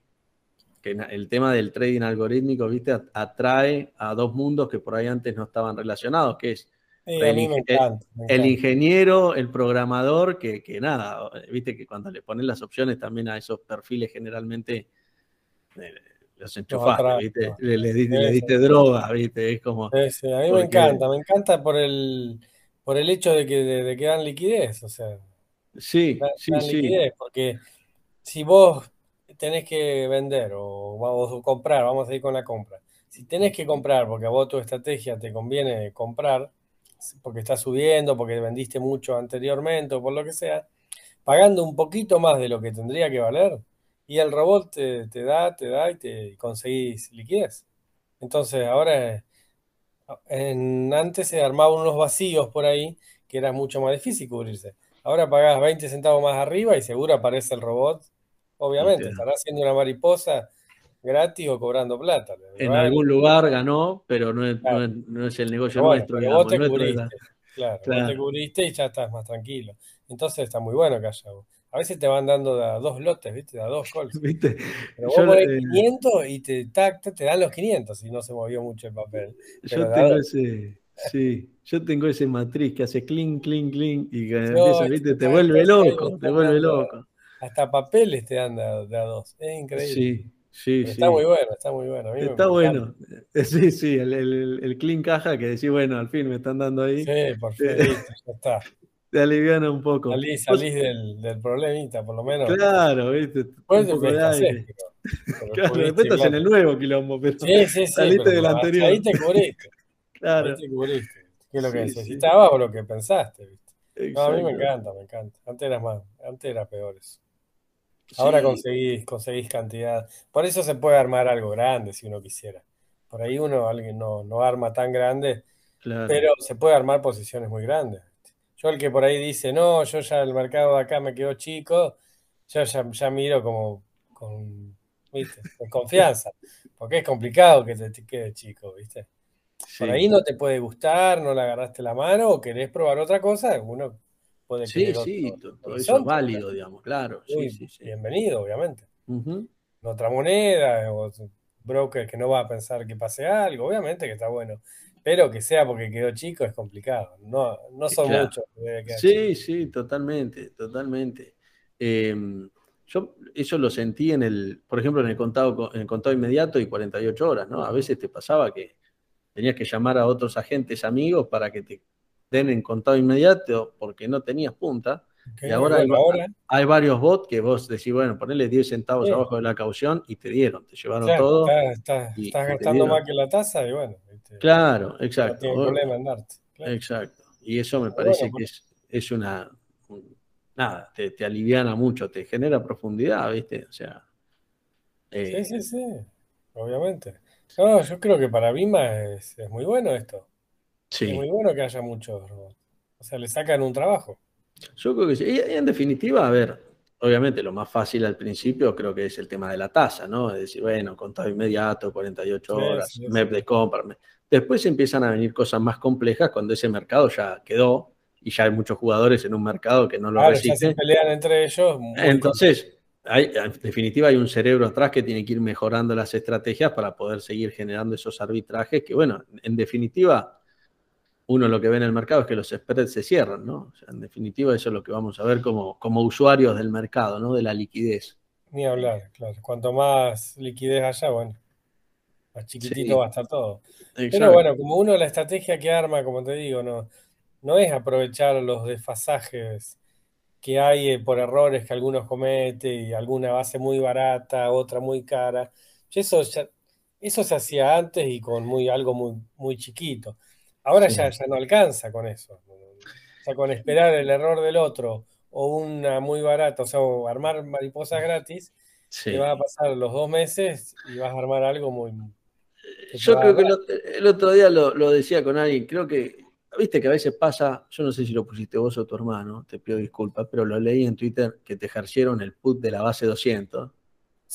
que el tema del trading algorítmico, viste, atrae a dos mundos que por ahí antes no estaban relacionados, que es el, ingeniero, el programador, que, nada, viste que cuando le pones las opciones también a esos perfiles generalmente eh, los enchufaste, ¿viste? Le, diste droga, ¿viste? Es como. Sí, a mí me encanta, me encanta por el, por el hecho de que, de, que dan liquidez, o sea. Sí, sí, sí. porque si vos tenés que vender o, vamos a comprar, vamos a ir con la compra. Si tenés que comprar porque a vos tu estrategia te conviene comprar, porque está subiendo, porque vendiste mucho anteriormente o por lo que sea, pagando un poquito más de lo que tendría que valer, y el robot te, da, te da y te conseguís liquidez. Entonces, ahora, en, antes se armaban unos vacíos por ahí que era mucho más difícil cubrirse. Ahora pagás 20 centavos más arriba y seguro aparece el robot. Obviamente, estará haciendo una mariposa gratis o cobrando plata. En algún lugar ganó, pero no es, no es, el negocio nuestro. Pero vos te cubriste, claro, Vos te cubriste y ya estás más tranquilo. Entonces está muy bueno que haya. A veces te van dando a dos lotes, ¿viste? A dos calls. ¿Viste? Pero vos pones 500 y te, te dan los 500 si no se movió mucho el papel. yo tengo ese, sí, yo tengo ese matriz que hace clink, clink, clink y que empieza, ¿viste? Te vuelve loco, te vuelve loco. Hasta papeles te dan de a, dos. Es increíble. Sí. Sí, Está muy bueno, está muy bueno. está bueno. Sí, sí, el, el, el, clean caja que decís, bueno, al fin me están dando ahí. Sí, por fin, ya está. Te aliviana un poco. Salís, salís del, del, problemita, por lo menos. Claro, viste. Pues un poco de aire. claro, después estás en el nuevo quilombo, pero sí, sí, sí, saliste del anterior. Ahí te cubriste. claro. Ahí te cubriste. ¿Qué es lo que necesitabas o lo que pensaste? ¿viste? No, a mí me encanta, me encanta. Antes era, más, antes era peor Ahora conseguís, conseguís cantidad. Por eso se puede armar algo grande si uno quisiera. Por ahí uno alguien no, no arma tan grande, pero se puede armar posiciones muy grandes. Yo el que por ahí dice, no, yo ya el mercado de acá me quedó chico, yo ya, ya miro como con, ¿viste? con confianza, porque es complicado que te, quede chico, ¿viste? Por ahí no te puede gustar, no le agarraste la mano o querés probar otra cosa, uno sí, sí, todo eso es válido, digamos, claro. bienvenido, obviamente. Otra moneda, o broker que no va a pensar que pase algo, obviamente que está bueno. Pero que sea porque quedó chico es complicado. No, no son muchos. Sí, sí, totalmente, totalmente. Em, yo eso lo sentí en el, por ejemplo, en el contado, en el contado inmediato y 48 horas, ¿no? A veces te pasaba que tenías que llamar a otros agentes amigos para que te den en contado inmediato porque no tenías punta. y ahora hay, varios bots que vos decís, bueno, ponele 10 centavos abajo de la caución y te dieron, te llevaron todo. estás gastando más que la tasa y bueno. claro, exacto. No problema en darte. Exacto. Y eso me parece que es, una. nada, te, te, aliviana mucho, te genera profundidad, ¿viste? O sea. Eh, sí, sí, sí. Obviamente. No, yo creo que para Bima es, es muy bueno esto. Es muy bueno que haya muchos robots. O sea, le sacan un trabajo. Yo creo que sí. Y en definitiva, a ver, obviamente lo más fácil al principio creo que es el tema de la tasa, ¿no? Es decir, bueno, contado inmediato, 48 horas, MEP de compra. Después empiezan a venir cosas más complejas cuando ese mercado ya quedó y ya hay muchos jugadores en un mercado que no lo claro, Ya se pelean entre ellos. Entonces, hay, en definitiva hay un cerebro atrás que tiene que ir mejorando las estrategias para poder seguir generando esos arbitrajes que, bueno, en definitiva uno lo que ve en el mercado es que los spreads se cierran, ¿no? en definitiva, eso es lo que vamos a ver como, como usuarios del mercado, ¿no? De la liquidez. Ni hablar, claro. Cuanto más liquidez haya, bueno, más chiquitito va a estar todo. Pero bueno, como uno la estrategia que arma, como te digo, no, no es aprovechar los desfasajes que hay eh, por errores que algunos cometen y alguna base muy barata, otra muy cara. Eso, eso se hacía antes y con muy, algo muy, muy chiquito. Ahora ya, ya no alcanza con eso. O sea, con esperar el error del otro o una muy barata, o sea, armar mariposas gratis, te va a pasar los dos meses y vas a armar algo muy... Yo creo que el otro día lo, decía con alguien, creo que, viste que a veces pasa, yo no sé si lo pusiste vos o tu hermano, te pido disculpas, pero lo leí en Twitter que te ejercieron el put de la base 200.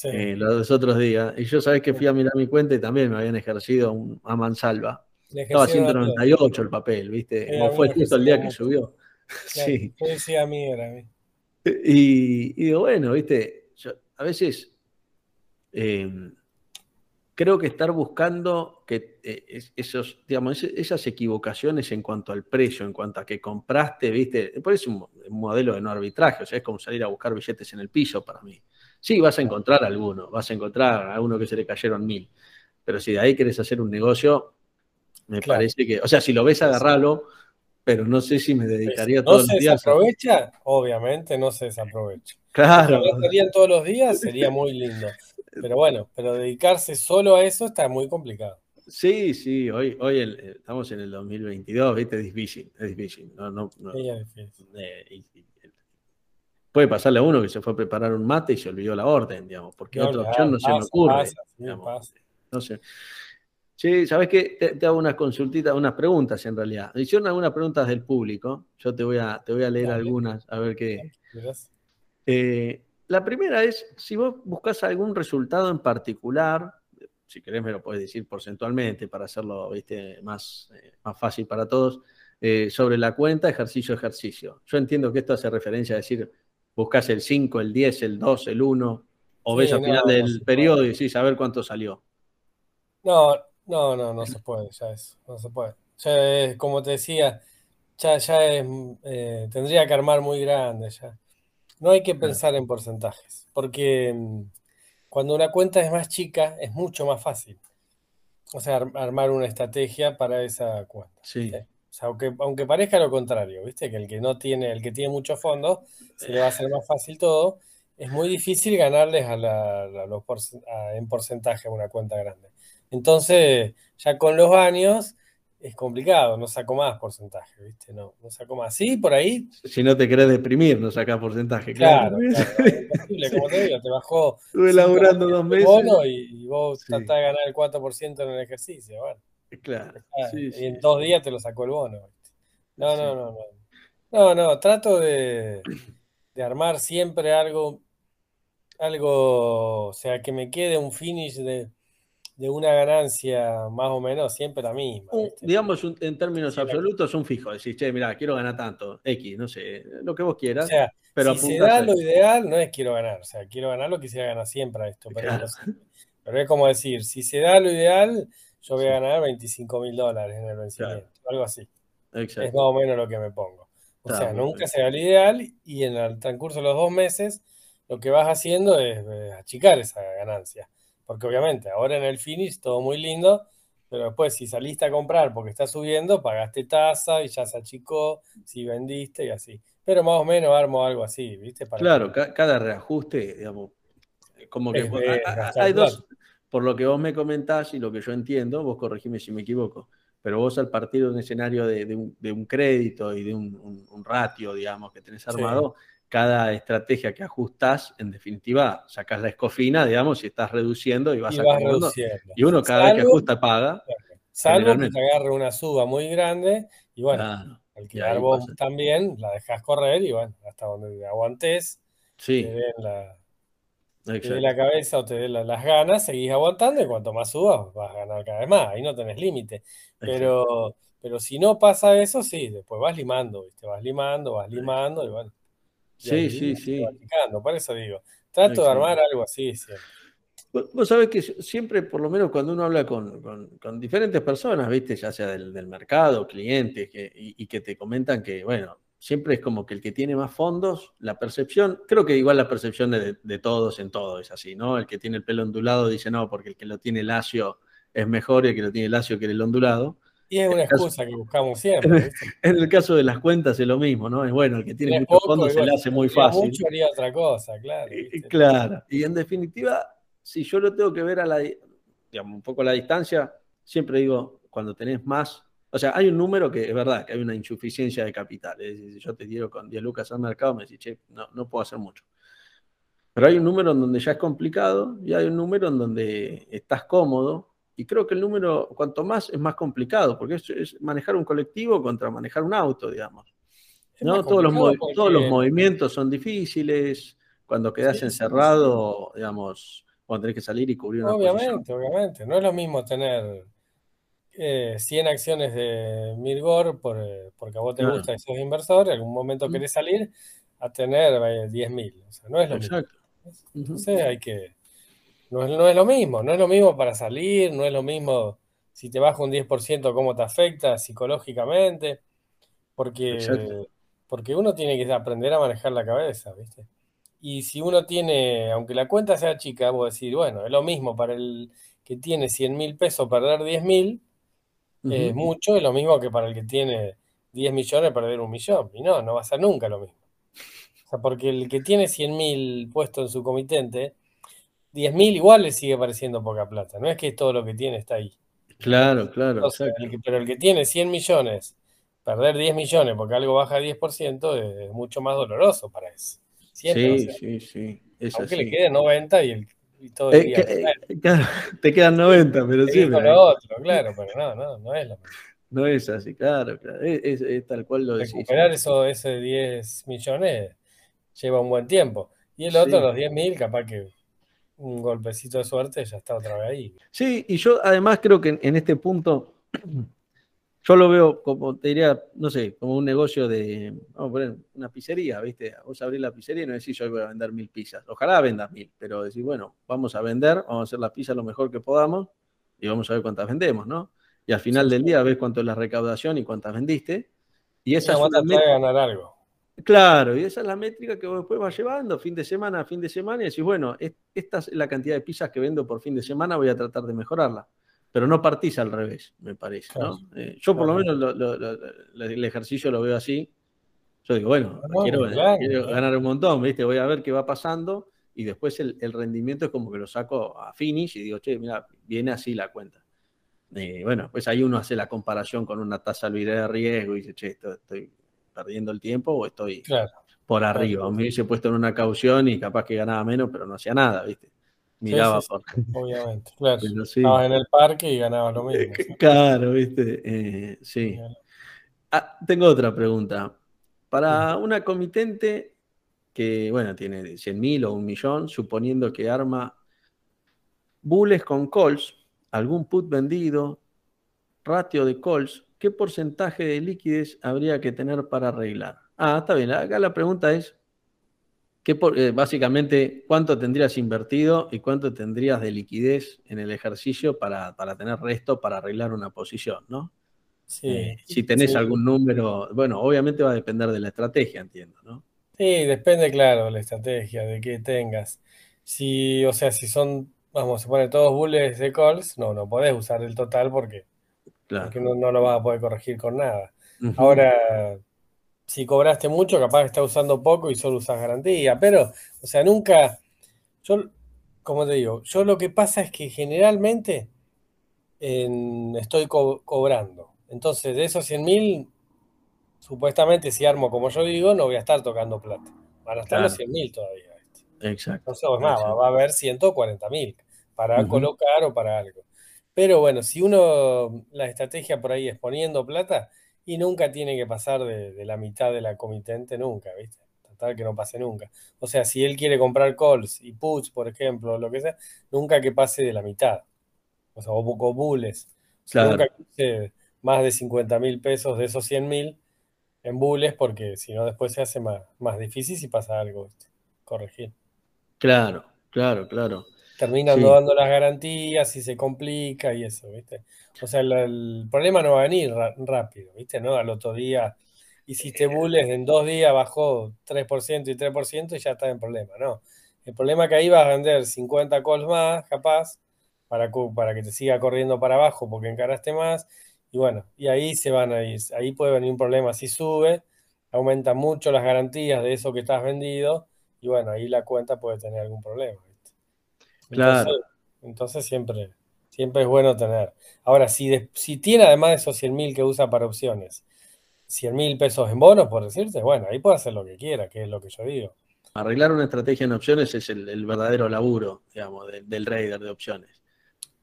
Eh, los otros días. Y yo sabés que fui a mirar mi cuenta y también me habían ejercido un, a mansalva. Estaba a 198 el papel, ¿viste? Como fue justo el día que subió. sí. Sí, a mí era a mí. Y, digo, bueno, ¿viste? a veces em, creo que estar buscando que eh, esos, digamos, esas equivocaciones en cuanto al precio, en cuanto a que compraste, viste, es un, modelo de no arbitraje, o sea, es como salir a buscar billetes en el piso para mí. Sí, vas a encontrar alguno, vas a encontrar a alguno que se le cayeron mil, pero si de ahí quieres hacer un negocio, me parece que, o sea, si lo ves, agarralo, pero no sé si me dedicaría todos los días. ¿No se desaprovecha? Obviamente no se desaprovecha. Claro. Si estarían todos los días sería muy lindo. Pero bueno, pero dedicarse solo a eso está muy complicado. Sí, sí, hoy, hoy estamos en el 2022, ¿viste? Es difícil, es difícil. No, no, eh, puede pasarle a uno que se fue a preparar un mate y se olvidó la orden, digamos, porque otra opción no se me ocurre. no sé. Sí, ¿sabes qué? Te, hago unas consultitas, unas preguntas en realidad. Hicieron algunas preguntas del público. Yo te voy a, te voy a leer algunas, a ver qué. Eh, la primera es, si vos buscas algún resultado en particular, si querés me lo puedes decir porcentualmente para hacerlo ¿viste? Más, eh, más fácil para todos, eh, sobre la cuenta ejercicio ejercicio. Yo entiendo que esto hace referencia a decir, buscas el 5, el 10, el 2, el 1, o ves al final del periodo y decís a ver cuánto salió. No, no, no, no se puede, ya eso, no se puede. Ya es, como te decía, ya, ya es, eh, tendría que armar muy grande ya. No hay que pensar en porcentajes, porque mm, cuando una cuenta es más chica es mucho más fácil. O sea, armar una estrategia para esa cuenta. Sí. O sea, aunque, aunque parezca lo contrario, ¿viste? Que el que no tiene, el que tiene muchos fondos, se le va a hacer más fácil todo. Es muy difícil ganarles a, los en porcentaje a una cuenta grande. Entonces, ya con los años es complicado, no saco más porcentaje, ¿viste? No, no saco más. Sí, por ahí. Si no te querés deprimir, no sacas porcentaje, claro. Claro, como te digo, te bajó. Estuve laburando dos meses. y, vos tratás de ganar el 4% en el ejercicio, bueno. Claro. y en dos días te lo sacó el bono. No, no, no, no. No, no, trato de, de armar siempre algo, algo, o sea, que me quede un finish de de una ganancia más o menos siempre la misma. Digamos, en términos absolutos, un fijo. Decís, che, mira, quiero ganar tanto, X, no sé, lo que vos quieras. O sea, pero si se da lo ideal, no es quiero ganar. O sea, quiero ganar lo quisiera ganar siempre a esto. Pero, es como decir, si se da lo ideal, yo voy a ganar 25 mil dólares en el vencimiento. Algo así. Es más o menos lo que me pongo. O sea, nunca se da lo ideal y en el transcurso de los dos meses, lo que vas haciendo es achicar esa ganancia. Porque obviamente ahora en el finish todo muy lindo, pero después si saliste a comprar porque está subiendo, pagaste tasa y ya se achicó, si vendiste y así. Pero más o menos armo algo así, ¿viste? claro, cada reajuste, digamos, como que hay dos, por lo que vos me comentás y lo que yo entiendo, vos corregime si me equivoco, pero vos al partir de un escenario de, un, crédito y de un, ratio, digamos, que tenés armado, cada estrategia que ajustas, en definitiva, sacas la escofina, digamos, y estás reduciendo y vas, y Y uno cada vez que ajusta paga. Salvo que te agarre una suba muy grande y bueno, el que vos también la dejas correr y bueno, hasta donde aguantes, sí. te den la, te la cabeza o te den las ganas, seguís aguantando y cuanto más subas vas a ganar cada vez más, ahí no tenés límite. Pero, pero si no pasa eso, sí, después vas limando, ¿viste? vas limando, vas limando y bueno. Sí, sí, sí. Por eso digo, trato de armar algo así siempre. Vos sabés que siempre, por lo menos cuando uno habla con, diferentes personas, ¿viste? ya sea del, mercado, clientes, y, que te comentan que, bueno, siempre es como que el que tiene más fondos, la percepción, creo que igual la percepción de, de todos en todo es así, ¿no? El que tiene el pelo ondulado dice, no, porque el que lo tiene lacio es mejor y el que lo tiene lacio quiere el ondulado. Y es una excusa que buscamos siempre. En el caso de las cuentas es lo mismo, ¿no? Es bueno, el que tiene muchos fondos se le hace muy fácil. Mucho haría otra cosa, claro. Y, claro. Y en definitiva, si yo lo tengo que ver a la, digamos, un poco a la distancia, siempre digo, cuando tenés más, o sea, hay un número que es verdad, que hay una insuficiencia de capital. Es decir, si yo te digo con 10 lucas al mercado, me decís, che, no, no puedo hacer mucho. Pero hay un número en donde ya es complicado y hay un número en donde estás cómodo y creo que el número, cuanto más, es más complicado, porque es, manejar un colectivo contra manejar un auto, digamos. ¿no? Todos, los todos los movimientos son difíciles, cuando quedas encerrado, digamos, cuando tenés que salir y cubrir una Obviamente, obviamente. No es lo mismo tener 100 eh, acciones de Mirgor por, eh, porque a vos te gusta y sos inversor, en algún momento querés salir, a tener 10.000. O sea, no es lo mismo. Entonces hay que no es, no es lo mismo, no es lo mismo para salir, no es lo mismo si te baja un 10% cómo te afecta psicológicamente, porque, porque uno tiene que aprender a manejar la cabeza, ¿viste? Y si uno tiene, aunque la cuenta sea chica, vos decir, bueno, es lo mismo para el que tiene 100 mil pesos perder 10 mil, es mucho, es lo mismo que para el que tiene 10 millones perder un millón. Y no, no va a ser nunca lo mismo. O sea, porque el que tiene 100 mil puesto en su comitente, 10 mil igual le sigue pareciendo poca plata. No es que todo lo que tiene está ahí. Claro, claro. pero el que tiene 100 millones, perder 10 millones porque algo baja 10% es, mucho más doloroso para eso. sí, sí, sí, Aunque le quede 90 y, el, todo el eh, día. Eh, te quedan 90, pero sí. Con lo otro, claro, pero no, no, no es lo mismo. No es así, claro, claro. Es, tal cual lo decís. Recuperar eso, ese 10 millones lleva un buen tiempo. Y el otro, los 10 mil, capaz que un golpecito de suerte ya está otra vez ahí. Sí, y yo además creo que en, este punto, yo lo veo como, te diría, no sé, como un negocio de, vamos a poner una pizzería, ¿viste? Vos abrís la pizzería y no decís yo voy a vender mil pizzas. Ojalá vendas mil, pero decís, bueno, vamos a vender, vamos a hacer la pizza lo mejor que podamos y vamos a ver cuántas vendemos, ¿no? y al final del día ves cuánto es la recaudación y cuántas vendiste. Y esa es una ganar algo. Claro, y esa es la métrica que después vas llevando fin de semana a fin de semana y decís, bueno, esta es la cantidad de pizzas que vendo por fin de semana, voy a tratar de mejorarla. Pero no partís al revés, me parece. Eh, yo por lo menos el ejercicio lo veo así. Yo digo, bueno, quiero, ganar un montón, ¿viste? Voy a ver qué va pasando y después el, el rendimiento es como que lo saco a finish y digo, che, mira, viene así la cuenta. Y bueno, pues ahí uno hace la comparación con una tasa de riesgo y dice, che, estoy perdiendo el tiempo o estoy por arriba. me hubiese puesto en una caución y capaz que ganaba menos, pero no hacía nada, ¿viste? Miraba por... Obviamente, claro. Estaba en el parque y ganaba lo mismo. Claro, ¿viste? Eh, sí. Ah, tengo otra pregunta. Para una comitente que, bueno, tiene 100 mil o un millón, suponiendo que arma bules con calls, algún put vendido, ratio de calls, ¿qué porcentaje de liquidez habría que tener para arreglar? Ah, está bien. Acá la pregunta es, ¿qué eh, básicamente, ¿cuánto tendrías invertido y cuánto tendrías de liquidez en el ejercicio para, tener resto para arreglar una posición, ¿no? Sí, eh, si tenés algún número, bueno, obviamente va a depender de la estrategia, entiendo, ¿no? Sí, depende, claro, de la estrategia, de qué tengas. Si, o sea, si son vamos, se pone todos bulles de calls, no, no podés usar el total porque, no, lo vas a poder corregir con nada. Ahora, si cobraste mucho, capaz que estás usando poco y solo usas garantía, pero, o sea, nunca, yo, como te digo, yo lo que pasa es que generalmente estoy cobrando. Entonces, de esos 100 mil, supuestamente si armo como yo digo, no voy a estar tocando plata. Van a estar los 100 mil todavía. Exacto. Entonces, nada, va a haber 140 mil para colocar o para algo. Pero bueno, si uno, la estrategia por ahí es poniendo plata y nunca tiene que pasar de, la mitad de la comitente, nunca, ¿viste? Tratar que no pase nunca. O sea, si él quiere comprar calls y puts, por ejemplo, lo que sea, nunca que pase de la mitad. O sea, o, o bulles. Nunca que más de 50 mil pesos de esos 100 mil en bulles, porque si no después se hace más, más difícil si pasa algo, ¿viste? corregir. Claro, claro, claro. Terminan dando las garantías y se complica y eso, ¿viste? O sea, el, problema no va a venir rápido, ¿viste? ¿No? Al otro día hiciste bulles, en dos días bajó 3% y 3% y ya está en problema, ¿no? El problema es que ahí vas a vender 50 calls más, capaz, para, para que te siga corriendo para abajo porque encaraste más. Y bueno, y ahí se van a ir. Ahí puede venir un problema si sube, aumenta mucho las garantías de eso que estás vendido y bueno, ahí la cuenta puede tener algún problema. Claro. Entonces, siempre, siempre es bueno tener. Ahora, si, si tiene además de esos 100 mil que usa para opciones, 100 mil pesos en bonos, por decirte, bueno, ahí puede hacer lo que quiera, que es lo que yo digo. Arreglar una estrategia en opciones es el, verdadero laburo, digamos, del trader de opciones.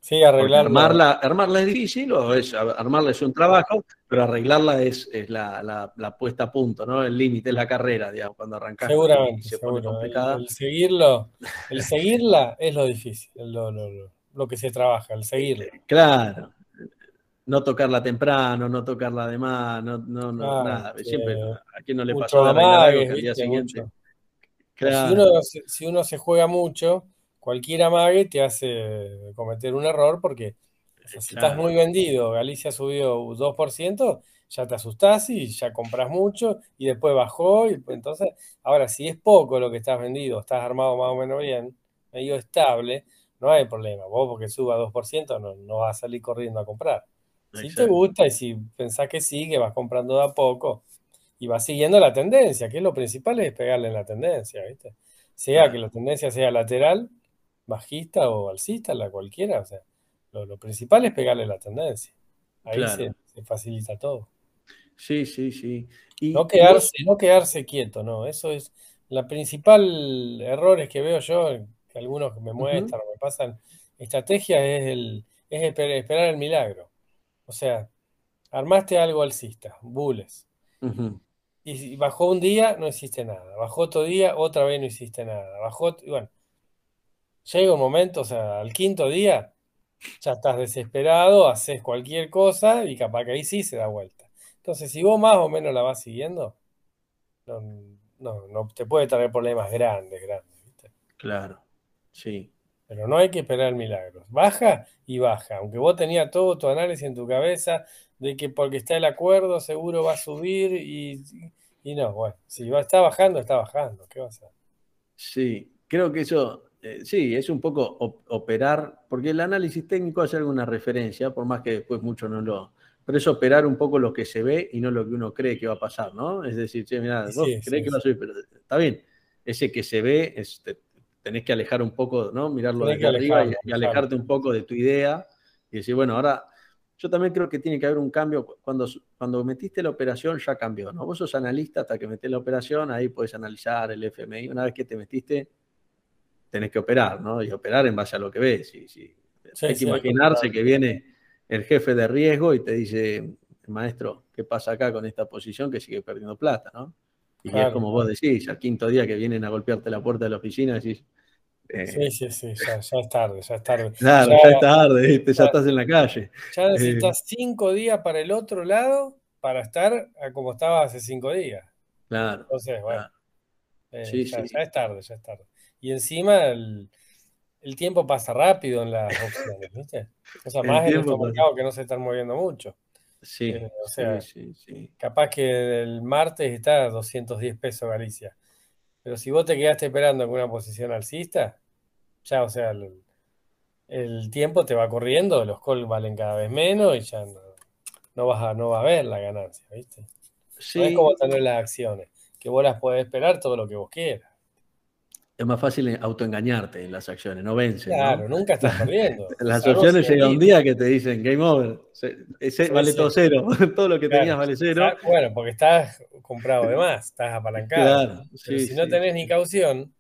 Sí, arreglarla. Armarla, armarla es difícil, o es, armarla es un trabajo, pero arreglarla es, es la, la, puesta a punto, ¿no? El límite, es la carrera, digamos, cuando arrancas. Seguramente, se El, seguirlo, el seguirla es lo difícil, lo, lo, lo, que se trabaja, el seguirla. Claro. No tocarla temprano, no tocarla de más, no, no, no nada. Siempre, a quien no le pasó regla al día siguiente. Claro. Si, uno, si uno se juega mucho, cualquier amague te hace cometer un error porque si estás muy vendido, Galicia subió 2%, ya te asustás y ya compras mucho y después bajó. Y entonces, ahora, si es poco lo que estás vendido, estás armado más o menos bien, medio estable, no hay problema. Vos, porque suba 2%, no, no vas a salir corriendo a comprar. Si te gusta y si pensás que sí, que vas comprando de a poco y vas siguiendo la tendencia, que es lo principal, es pegarle en la tendencia, ¿viste? Sea que la tendencia sea lateral, bajista o alcista, la cualquiera, o sea, lo, principal es pegarle la tendencia. Ahí se, facilita todo. Sí, sí, sí. Y no quedarse, no quedarse quieto, no. Eso es la principal errores que veo yo, que algunos me muestran o me pasan. Estrategia es el es esperar el milagro. O sea, armaste algo alcista, bules. Y bajó un día, no hiciste nada. Bajó otro día, otra vez no hiciste nada. Bajó, bueno. Llega un momento, o sea, al quinto día, ya estás desesperado, haces cualquier cosa y capaz que ahí sí se da vuelta. Entonces, si vos más o menos la vas siguiendo, no, no, te puede traer problemas grandes, grandes. Claro, sí. Pero no hay que esperar milagros. Baja y baja. Aunque vos tenías todo tu análisis en tu cabeza de que porque está el acuerdo seguro va a subir y, no, bueno, si va, está bajando, está bajando. ¿Qué va a hacer? Sí, creo que eso eh, sí, es un poco operar, porque el análisis técnico hace alguna referencia, por más que después mucho no lo... Pero es operar un poco lo que se ve y no lo que uno cree que va a pasar, ¿no? Es decir, che, mira, vos crees que va a subir, pero está bien. Ese que se ve, tenés que alejar un poco, ¿no? Mirarlo de arriba y, alejarte un poco de tu idea y decir, bueno, ahora yo también creo que tiene que haber un cambio. Cuando, cuando metiste la operación ya cambió, ¿no? Vos sos analista hasta que metés la operación, ahí puedes analizar el FMI. Una vez que te metiste, tenés que operar, ¿no? Y operar en base a lo que ves. Y, hay que imaginarse que, viene el jefe de riesgo y te dice, maestro, ¿qué pasa acá con esta posición que sigue perdiendo plata, ¿no? Y es como vos decís, al quinto día que vienen a golpearte la puerta de la oficina, decís... Eh, sí, sí, sí, ya, es tarde, ya es tarde. Claro, ya, es tarde, ya, estás en la calle. Ya necesitas eh, cinco días para el otro lado para estar como estaba hace cinco días. Claro. Entonces, bueno, eh, ya es tarde, ya es tarde. Y encima el, tiempo pasa rápido en las opciones, ¿viste? O sea, más en estos mercados que no se están moviendo mucho. Sí, eh, o sea, sí, sí, capaz que el martes está a 210 pesos Galicia. Pero si vos te quedaste esperando en una posición alcista, ya, o sea, el, tiempo te va corriendo, los calls valen cada vez menos y ya no, vas, a, no va a ver la ganancia, ¿viste? Sí. No es como tener las acciones, que vos las podés esperar todo lo que vos quieras es más fácil autoengañarte en las acciones, no vence. Claro, nunca estás perdiendo. las acciones llega un día que te dicen game over, ese, vale todo cero, todo lo que tenías vale cero. bueno, porque estás comprado de más, estás apalancado. Claro, si no tenés ni caución,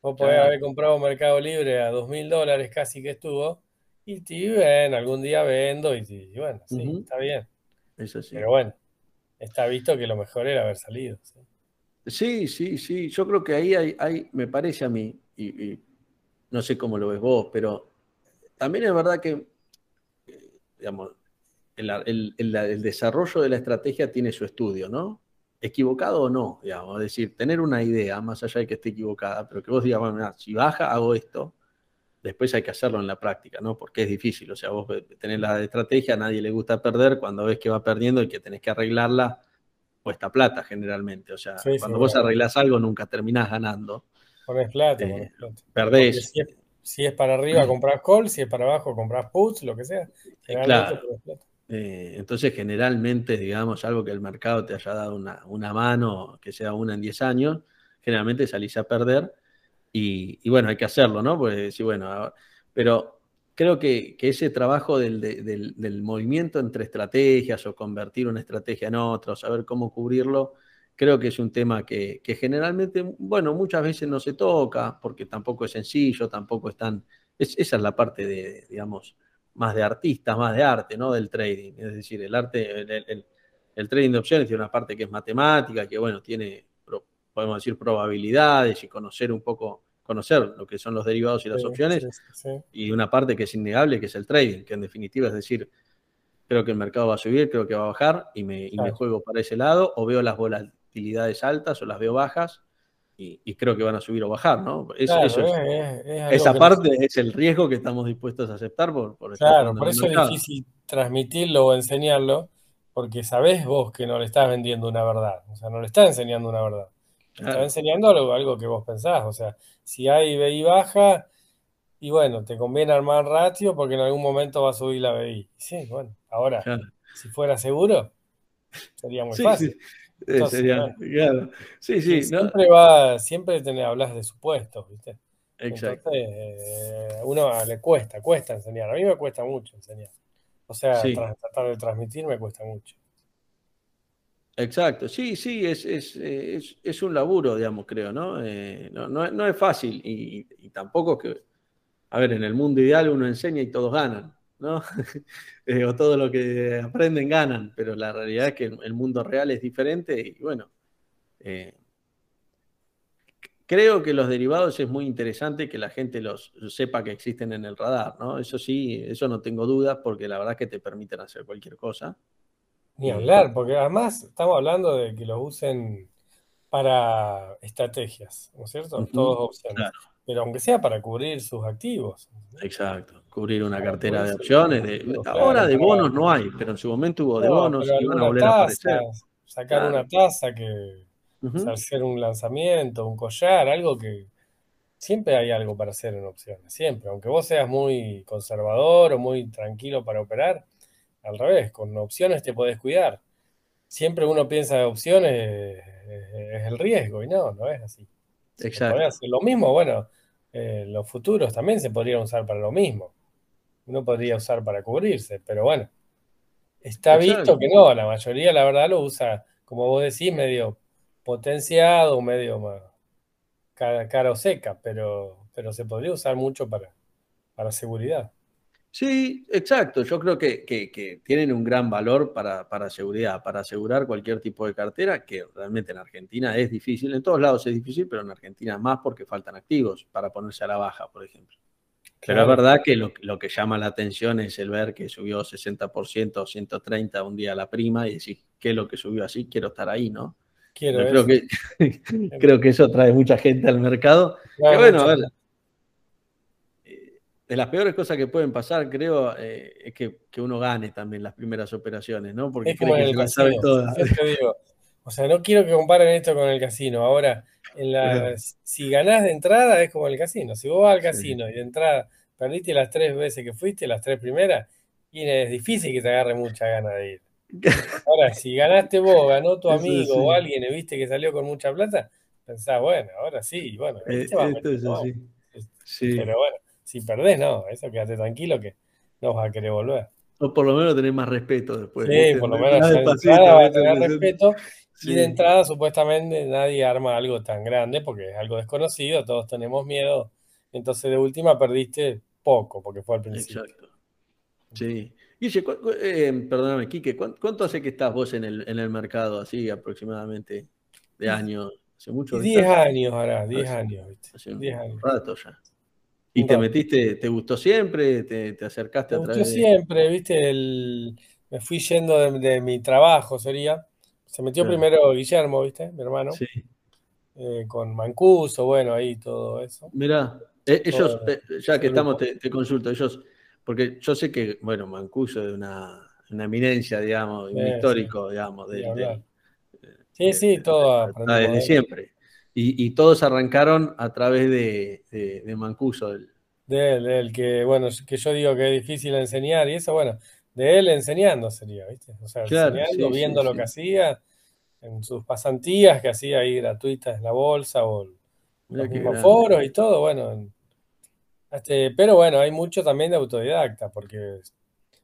vos podés haber comprado Mercado Libre a dos mil dólares casi que estuvo, y te ven, algún día vendo, y, bueno, sí, está bien. Eso sí. Pero bueno, está visto que lo mejor era haber salido. ¿sí? Sí, sí, sí. Yo creo que ahí hay, me parece a mí, y, no sé cómo lo ves vos, pero también es verdad que, eh, digamos, el, desarrollo de la estrategia tiene su estudio, ¿no? Equivocado o no, digamos, es decir, tener una idea, más allá de que esté equivocada, pero que vos digas, bueno, si baja, hago esto, después hay que hacerlo en la práctica, ¿no? Porque es difícil, o sea, vos tenés la estrategia, a nadie le gusta perder, cuando ves que va perdiendo y que tenés que arreglarla, cuesta plata generalmente. O sea, cuando vos arreglás algo nunca terminás ganando. Pones plata, eh, Perdés. Si es, para arriba compras call, si es para abajo compras puts, lo que sea. Claro. Eh, entonces, generalmente, digamos, algo que el mercado te haya dado una, una mano, que sea una en 10 años, generalmente salís a perder. Y, y, bueno, hay que hacerlo, ¿no? Pues sí, bueno, pero creo que, ese trabajo del, movimiento entre estrategias o convertir una estrategia en otra o saber cómo cubrirlo, creo que es un tema que, generalmente, bueno, muchas veces no se toca porque tampoco es sencillo, tampoco es tan... esa es la parte de, digamos, más de artistas, más de arte, ¿no? Del trading. Es decir, el arte, el, trading de opciones tiene una parte que es matemática, que, bueno, tiene, podemos decir, probabilidades y conocer un poco conocer lo que son los derivados y las opciones, y una parte que es innegable, que es el trading, que en definitiva es decir, creo que el mercado va a subir, creo que va a bajar, y me, juego para ese lado, o veo las volatilidades altas o las veo bajas, y, creo que van a subir o bajar, ¿no? esa parte es el riesgo que estamos dispuestos a aceptar por, por Claro, por eso es difícil transmitirlo o enseñarlo, porque sabés vos que no le estás vendiendo una verdad, o sea, no le estás enseñando una verdad. Le estás enseñando algo, algo que vos pensás, o sea, si hay BI baja, y bueno, te conviene armar ratio porque en algún momento va a subir la BI. Sí, bueno, ahora, si fuera seguro, sería muy fácil. Eh, sí, sí. Siempre va, siempre hablas de supuestos, ¿viste? Exacto. Entonces, eh, uno le cuesta, cuesta enseñar. A mí me cuesta mucho enseñar. O sea, tratar de transmitir me cuesta mucho. Exacto, sí, sí, es, es, un laburo, digamos, creo, ¿no? Eh, no, es fácil y, y tampoco que, a ver, en el mundo ideal uno enseña y todos ganan. ¿no? Eh, o todo lo que aprenden ganan, pero la realidad es que el mundo real es diferente y bueno, eh, creo que los derivados es muy interesante que la gente los sepa que existen en el radar, ¿no? Eso sí, eso no tengo dudas porque la verdad es que te permiten hacer cualquier cosa. Ni hablar, porque además estamos hablando de que los usen para estrategias, ¿no es cierto? Todos opciones. Pero aunque sea para cubrir sus activos. Exacto, cubrir una cartera de opciones. ahora de bonos no hay, pero en su momento hubo de bonos y van a volver a aparecer. Sacar una taza que hacer un lanzamiento, un collar, algo que siempre hay algo para hacer en opciones, siempre. Aunque vos seas muy conservador o muy tranquilo para operar, al revés, con opciones te podés cuidar. Siempre uno piensa de opciones es el riesgo y no, no es así. Exacto. lo mismo, bueno, eh, los futuros también se podrían usar para lo mismo. Uno podría usar para cubrirse, pero bueno, está visto que no, la mayoría la verdad lo usa, como vos decís, medio potenciado, medio más cara, o seca, pero, pero se podría usar mucho para, para seguridad. Sí, exacto. Yo creo que, tienen un gran valor para, para, seguridad, para asegurar cualquier tipo de cartera, que realmente en Argentina es difícil, en todos lados es difícil, pero en Argentina más porque faltan activos para ponerse a la baja, por ejemplo. Pero es verdad que lo, que llama la atención es el ver que subió 60% o 130 un día la prima y decir, ¿qué es lo que subió así? Quiero estar ahí, ¿no? Quiero creo, que, creo que eso trae mucha gente al mercado. bueno, a ver, de las peores cosas que pueden pasar, creo, eh, es que, uno gane también las primeras operaciones, ¿no? Porque es cree que se sabe todas. Digo, o sea, no quiero que comparen esto con el casino. Ahora, en la, si ganás de entrada es como el casino. Si vos vas al casino y de entrada perdiste las tres veces que fuiste, las tres primeras, y es difícil que te agarre mucha gana de ir. Ahora, si ganaste vos, ganó tu amigo o alguien y viste que salió con mucha plata, pensás, bueno, ahora sí, bueno, eh, esto es así. Sí. Pero bueno, si perdés, no, eso quédate tranquilo que no vas a querer volver. O por lo menos tener más respeto después. Sí, por lo menos de entrada va a tener respeto. Y de entrada, supuestamente, nadie arma algo tan grande porque es algo desconocido, todos tenemos miedo. Entonces, de última, perdiste poco porque fue al principio. Exacto. Sí. Guille, eh, perdóname, Quique, ¿cuánto hace que estás vos en el, en el mercado, así aproximadamente, de años? ¿Hace mucho? 10 años ahora, 10 años. Hace un rato ya. ¿Y te metiste, te gustó siempre? ¿Te, acercaste a través? Gustó siempre, viste, el, me fui yendo de, mi trabajo, sería. Se metió primero Guillermo, viste, mi hermano. Sí. Eh, con Mancuso, bueno, ahí todo eso. Mirá, eh, ellos, eh, ya que estamos, te, consulto, ellos, porque yo sé que, bueno, Mancuso es una, una eminencia, digamos, un histórico, digamos, de, Sí, sí, todo. Desde siempre. Y, todos arrancaron a través de, de, Mancuso. De él, de él, que bueno, que yo digo que es difícil enseñar y eso, bueno, de él enseñando sería, ¿viste? O sea, enseñando, viendo lo que hacía en sus pasantías que hacía ahí gratuitas en la bolsa o en los foros y todo, bueno. Este, pero bueno, hay mucho también de autodidacta, porque,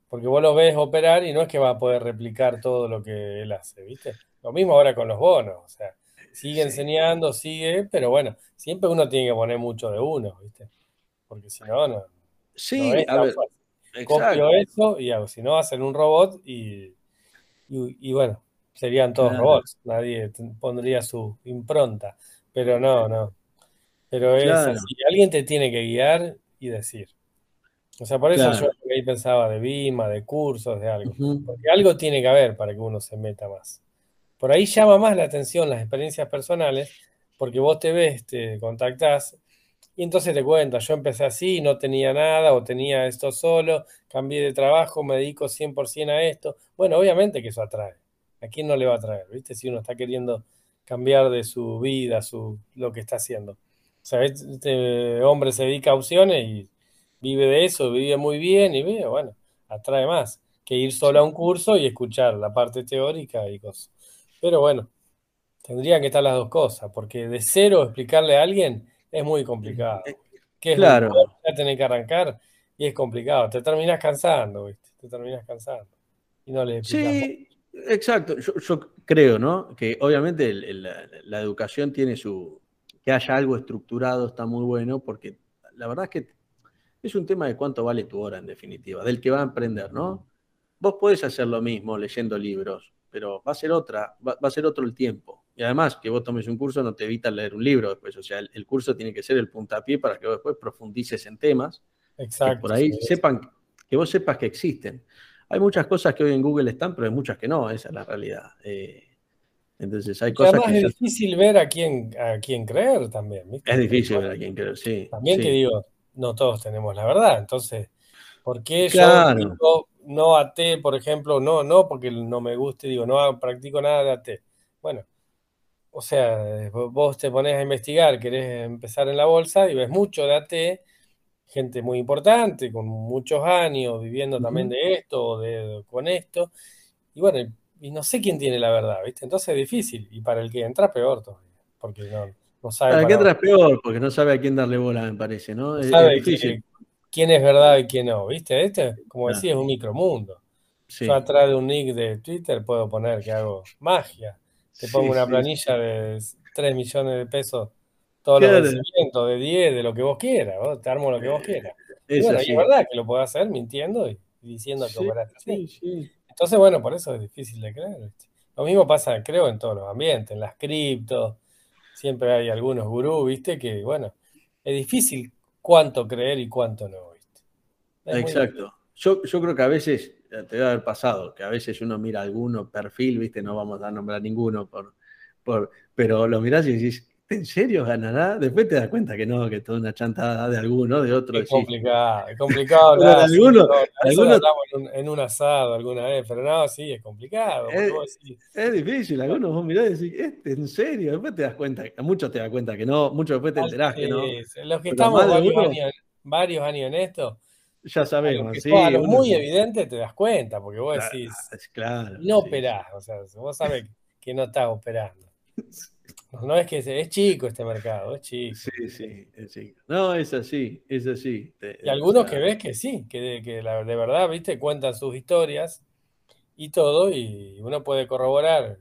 porque vos lo ves operar y no es que va a poder replicar todo lo que él hace, ¿viste? Lo mismo ahora con los bonos, o sea, sigue enseñando, sigue, pero bueno, siempre uno tiene que poner mucho de uno, ¿viste? Porque si no, no. Sí, a ver. Copio eso y hago, si no, hacen un robot y, y, bueno, serían todos robots, nadie pondría su impronta, pero no, no. Pero es así, alguien te tiene que guiar y decir. O sea, por eso yo ahí pensaba de Bima, de cursos, de algo. Porque algo tiene que haber para que uno se meta más. Por ahí llama más la atención las experiencias personales, porque vos te ves, te contactás y entonces te cuentas, yo empecé así, no tenía nada o tenía esto solo, cambié de trabajo, me dedico 100% a esto. Bueno, obviamente que eso atrae. ¿A quién no le va a atraer? ¿Viste? Si uno está queriendo cambiar de su vida, su, lo que está haciendo. O sea, este hombre se dedica a opciones y vive de eso, vive muy bien y vive, bueno, atrae más que ir solo a un curso y escuchar la parte teórica y cosas. Pero bueno, tendrían que estar las dos cosas, porque de cero explicarle a alguien es muy complicado. ¿Qué es Claro, que tener que arrancar y es complicado. Te terminas cansando, ¿viste? Te terminas cansando. Y no le explicas. sí, exacto. Yo, yo creo, ¿no? Que obviamente el- el- la, la educación tiene su... Que haya algo estructurado está muy bueno porque la verdad es que es un tema de cuánto vale tu hora en definitiva, del que va a emprender, ¿no? Vos podés hacer lo mismo leyendo libros, pero va a ser otra, va, va a ser otro el tiempo. Y además, que vos tomes un curso no te evita leer un libro después. O sea, el, el curso tiene que ser el puntapié para que vos después profundices en temas que Exacto. por ahí sí. sepan, que vos sepas que existen. Hay muchas cosas que hoy en Google están, pero hay muchas que no, esa es la realidad. Eh, entonces hay cosas además que es ya- difícil ver a quién, a quién creer también, ¿viste? es difícil ver a quién creo, sí. También sí. que digo, no todos tenemos la verdad. Entonces, ¿por qué yo Claro. digo no AT, por ejemplo? No, no porque no me guste, digo, no practico nada de AT. Bueno, o sea, vos te pones a investigar, querés empezar en la bolsa y ves mucho de AT, gente muy importante, con muchos años, viviendo también de esto o de, con esto. Y bueno, y no sé quién tiene la verdad, ¿viste? Entonces es difícil. Y para el que entra, peor todavía, porque no, no sabe Para que para entra es peor, porque no sabe a quién darle bola, me parece, ¿no? no Es, es sabe difícil. que- quién es verdad y quién no, ¿viste? Este, como decía, es un micromundo. Sí, Yo atrás de un nick de Twitter puedo poner que hago magia. Te sí, pongo una sí, planilla de 3 millones de pesos todos los vencimientos, de 10, de lo que vos quieras, te armo lo que vos quieras. Y bueno, y es verdad que lo podés hacer mintiendo y, diciendo que operaste así. sí, sí. Entonces, bueno, por eso es difícil de creer, ¿viste? Lo mismo pasa, creo, en todos los ambientes, en las criptos, siempre hay algunos gurús, ¿viste? Que, bueno, es difícil cuánto creer y cuánto no, ¿viste? Es Exacto. Yo, yo creo que a veces, eh, te debe haber pasado, que a veces uno mira alguno perfil, ¿viste? No vamos a nombrar ninguno, por, por, pero lo mirás y decís, ¿en serio ganará? Después te das cuenta que no, que es toda una chantada de alguno, de otro. Es complicado, es complicado hablar así, algunos- ¿no? Eso lo algunos- hablamos en un, en un asado alguna vez, pero no, sí, es complicado. Eh, vos Es difícil, algunos vos mirás y decís, ¿este en serio? Después te das cuenta, muchos te das cuenta que no, muchos después te enterás que no. los que Pero estamos de varios años, varios años en esto, Ya sabemos, sí. uno muy sí. evidente te das cuenta, porque vos Claro, decís, es claro. no sí, operás, o sea, vos sabés que no estás operando. No es que se- es chico este mercado, es chico. Sí, sí, es sí. No, es así, es así. Y algunos o sea, que ves que sí, que, de, que la- de verdad, viste, cuentan sus historias y todo, y uno puede corroborar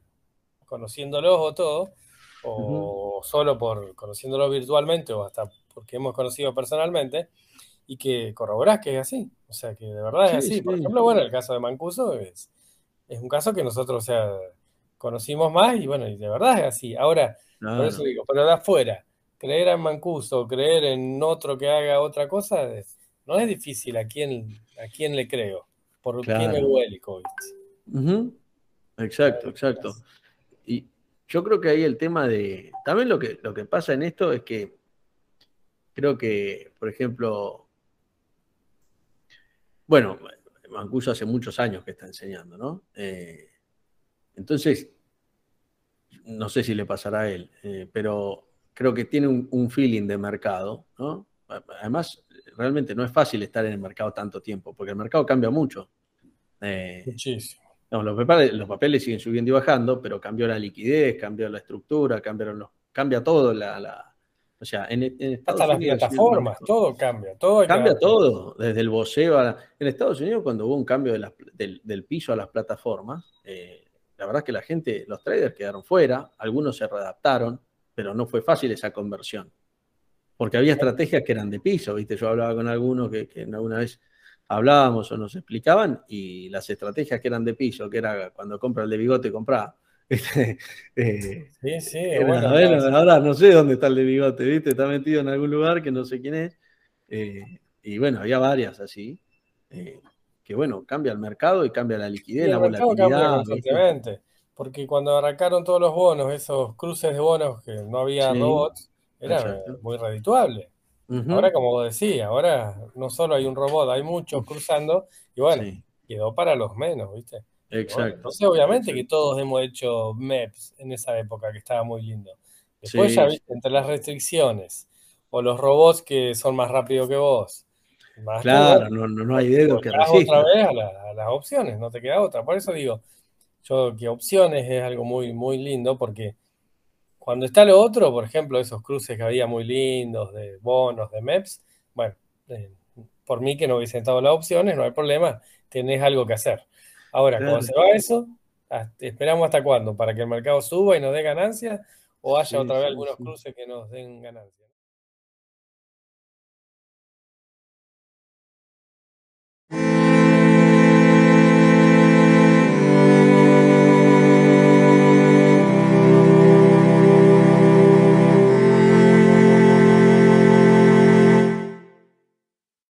conociéndolos o todo, o solo por conociéndolos virtualmente, o hasta porque hemos conocido personalmente, y que corroborás que es así. O sea, que de verdad es Sí, así. Por sí. ejemplo, bueno, el caso de Mancuso es, es un caso que nosotros, o sea, conocimos más y bueno, y de verdad es así. Ahora, por claro. eso digo, pero de afuera, creer en Mancuso, creer en otro que haga otra cosa, es- no es difícil a quién, a quién le creo, por quién me Claro. ¿viste? Ujú. Exacto, exacto. Y yo creo que ahí el tema de. También lo que, lo que pasa en esto es que creo que, por ejemplo, bueno, Mancuso hace muchos años que está enseñando, ¿no? Eh, entonces, no sé si le pasará a él, eh, pero creo que tiene un, un feeling de mercado, ¿no? Además, realmente no es fácil estar en el mercado tanto tiempo, porque el mercado cambia mucho. Eh, Muchísimo. no, los, papeles, los papeles siguen subiendo y bajando, pero cambió la liquidez, cambió la estructura, cambiaron los, cambia todo. La, la- o sea, en, en Estados Hasta las Unidos, plataformas, todo cambia, todo Cambia todo, desde el voceo a la- En Estados Unidos, cuando hubo un cambio de las- del, del piso a las plataformas, eh, la verdad es que la gente, los traders quedaron fuera, algunos se readaptaron, pero no fue fácil esa conversión. Porque había estrategias que eran de piso, ¿viste? Yo hablaba con algunos que, que alguna vez hablábamos o nos explicaban, y las estrategias que eran de piso, que era cuando compra el de bigote. Eh, Sí, sí, era, bueno, claro, ahora no sé dónde está el de bigote, ¿viste? Está metido en algún lugar que no sé quién es. Eh, y bueno, había varias así. eh, que bueno, cambia el mercado y cambia la liquidez, la cambia volatilidad. Porque cuando arrancaron todos los bonos, esos cruces de bonos que no había Sí, robots, era exacto. muy redituable. Ahora, como vos decís, ahora no solo hay un robot, hay muchos cruzando, y bueno, Sí, quedó para los menos, ¿viste? Bueno, exacto. entonces obviamente que todos hemos hecho MEPs en esa época, que estaba muy lindo. Después Sí, ya, viste, entre las restricciones, o los robots que son más rápidos que vos, más Claro, no, no, no hay dedo que volcás otra vez a, la- a las opciones, no te queda otra. Por eso digo, yo que opciones es algo muy, muy lindo, porque cuando está lo otro, por ejemplo, esos cruces que había muy lindos de bonos, de MEPs, bueno, eh, por mí que no hubiesen estado las opciones, no hay problema, tenés algo que hacer. Ahora, cuando Claro, se va eso, hasta- esperamos hasta cuándo, para que el mercado suba y nos dé ganancias, o haya sí, otra vez sí, algunos sí. cruces que nos den ganancias.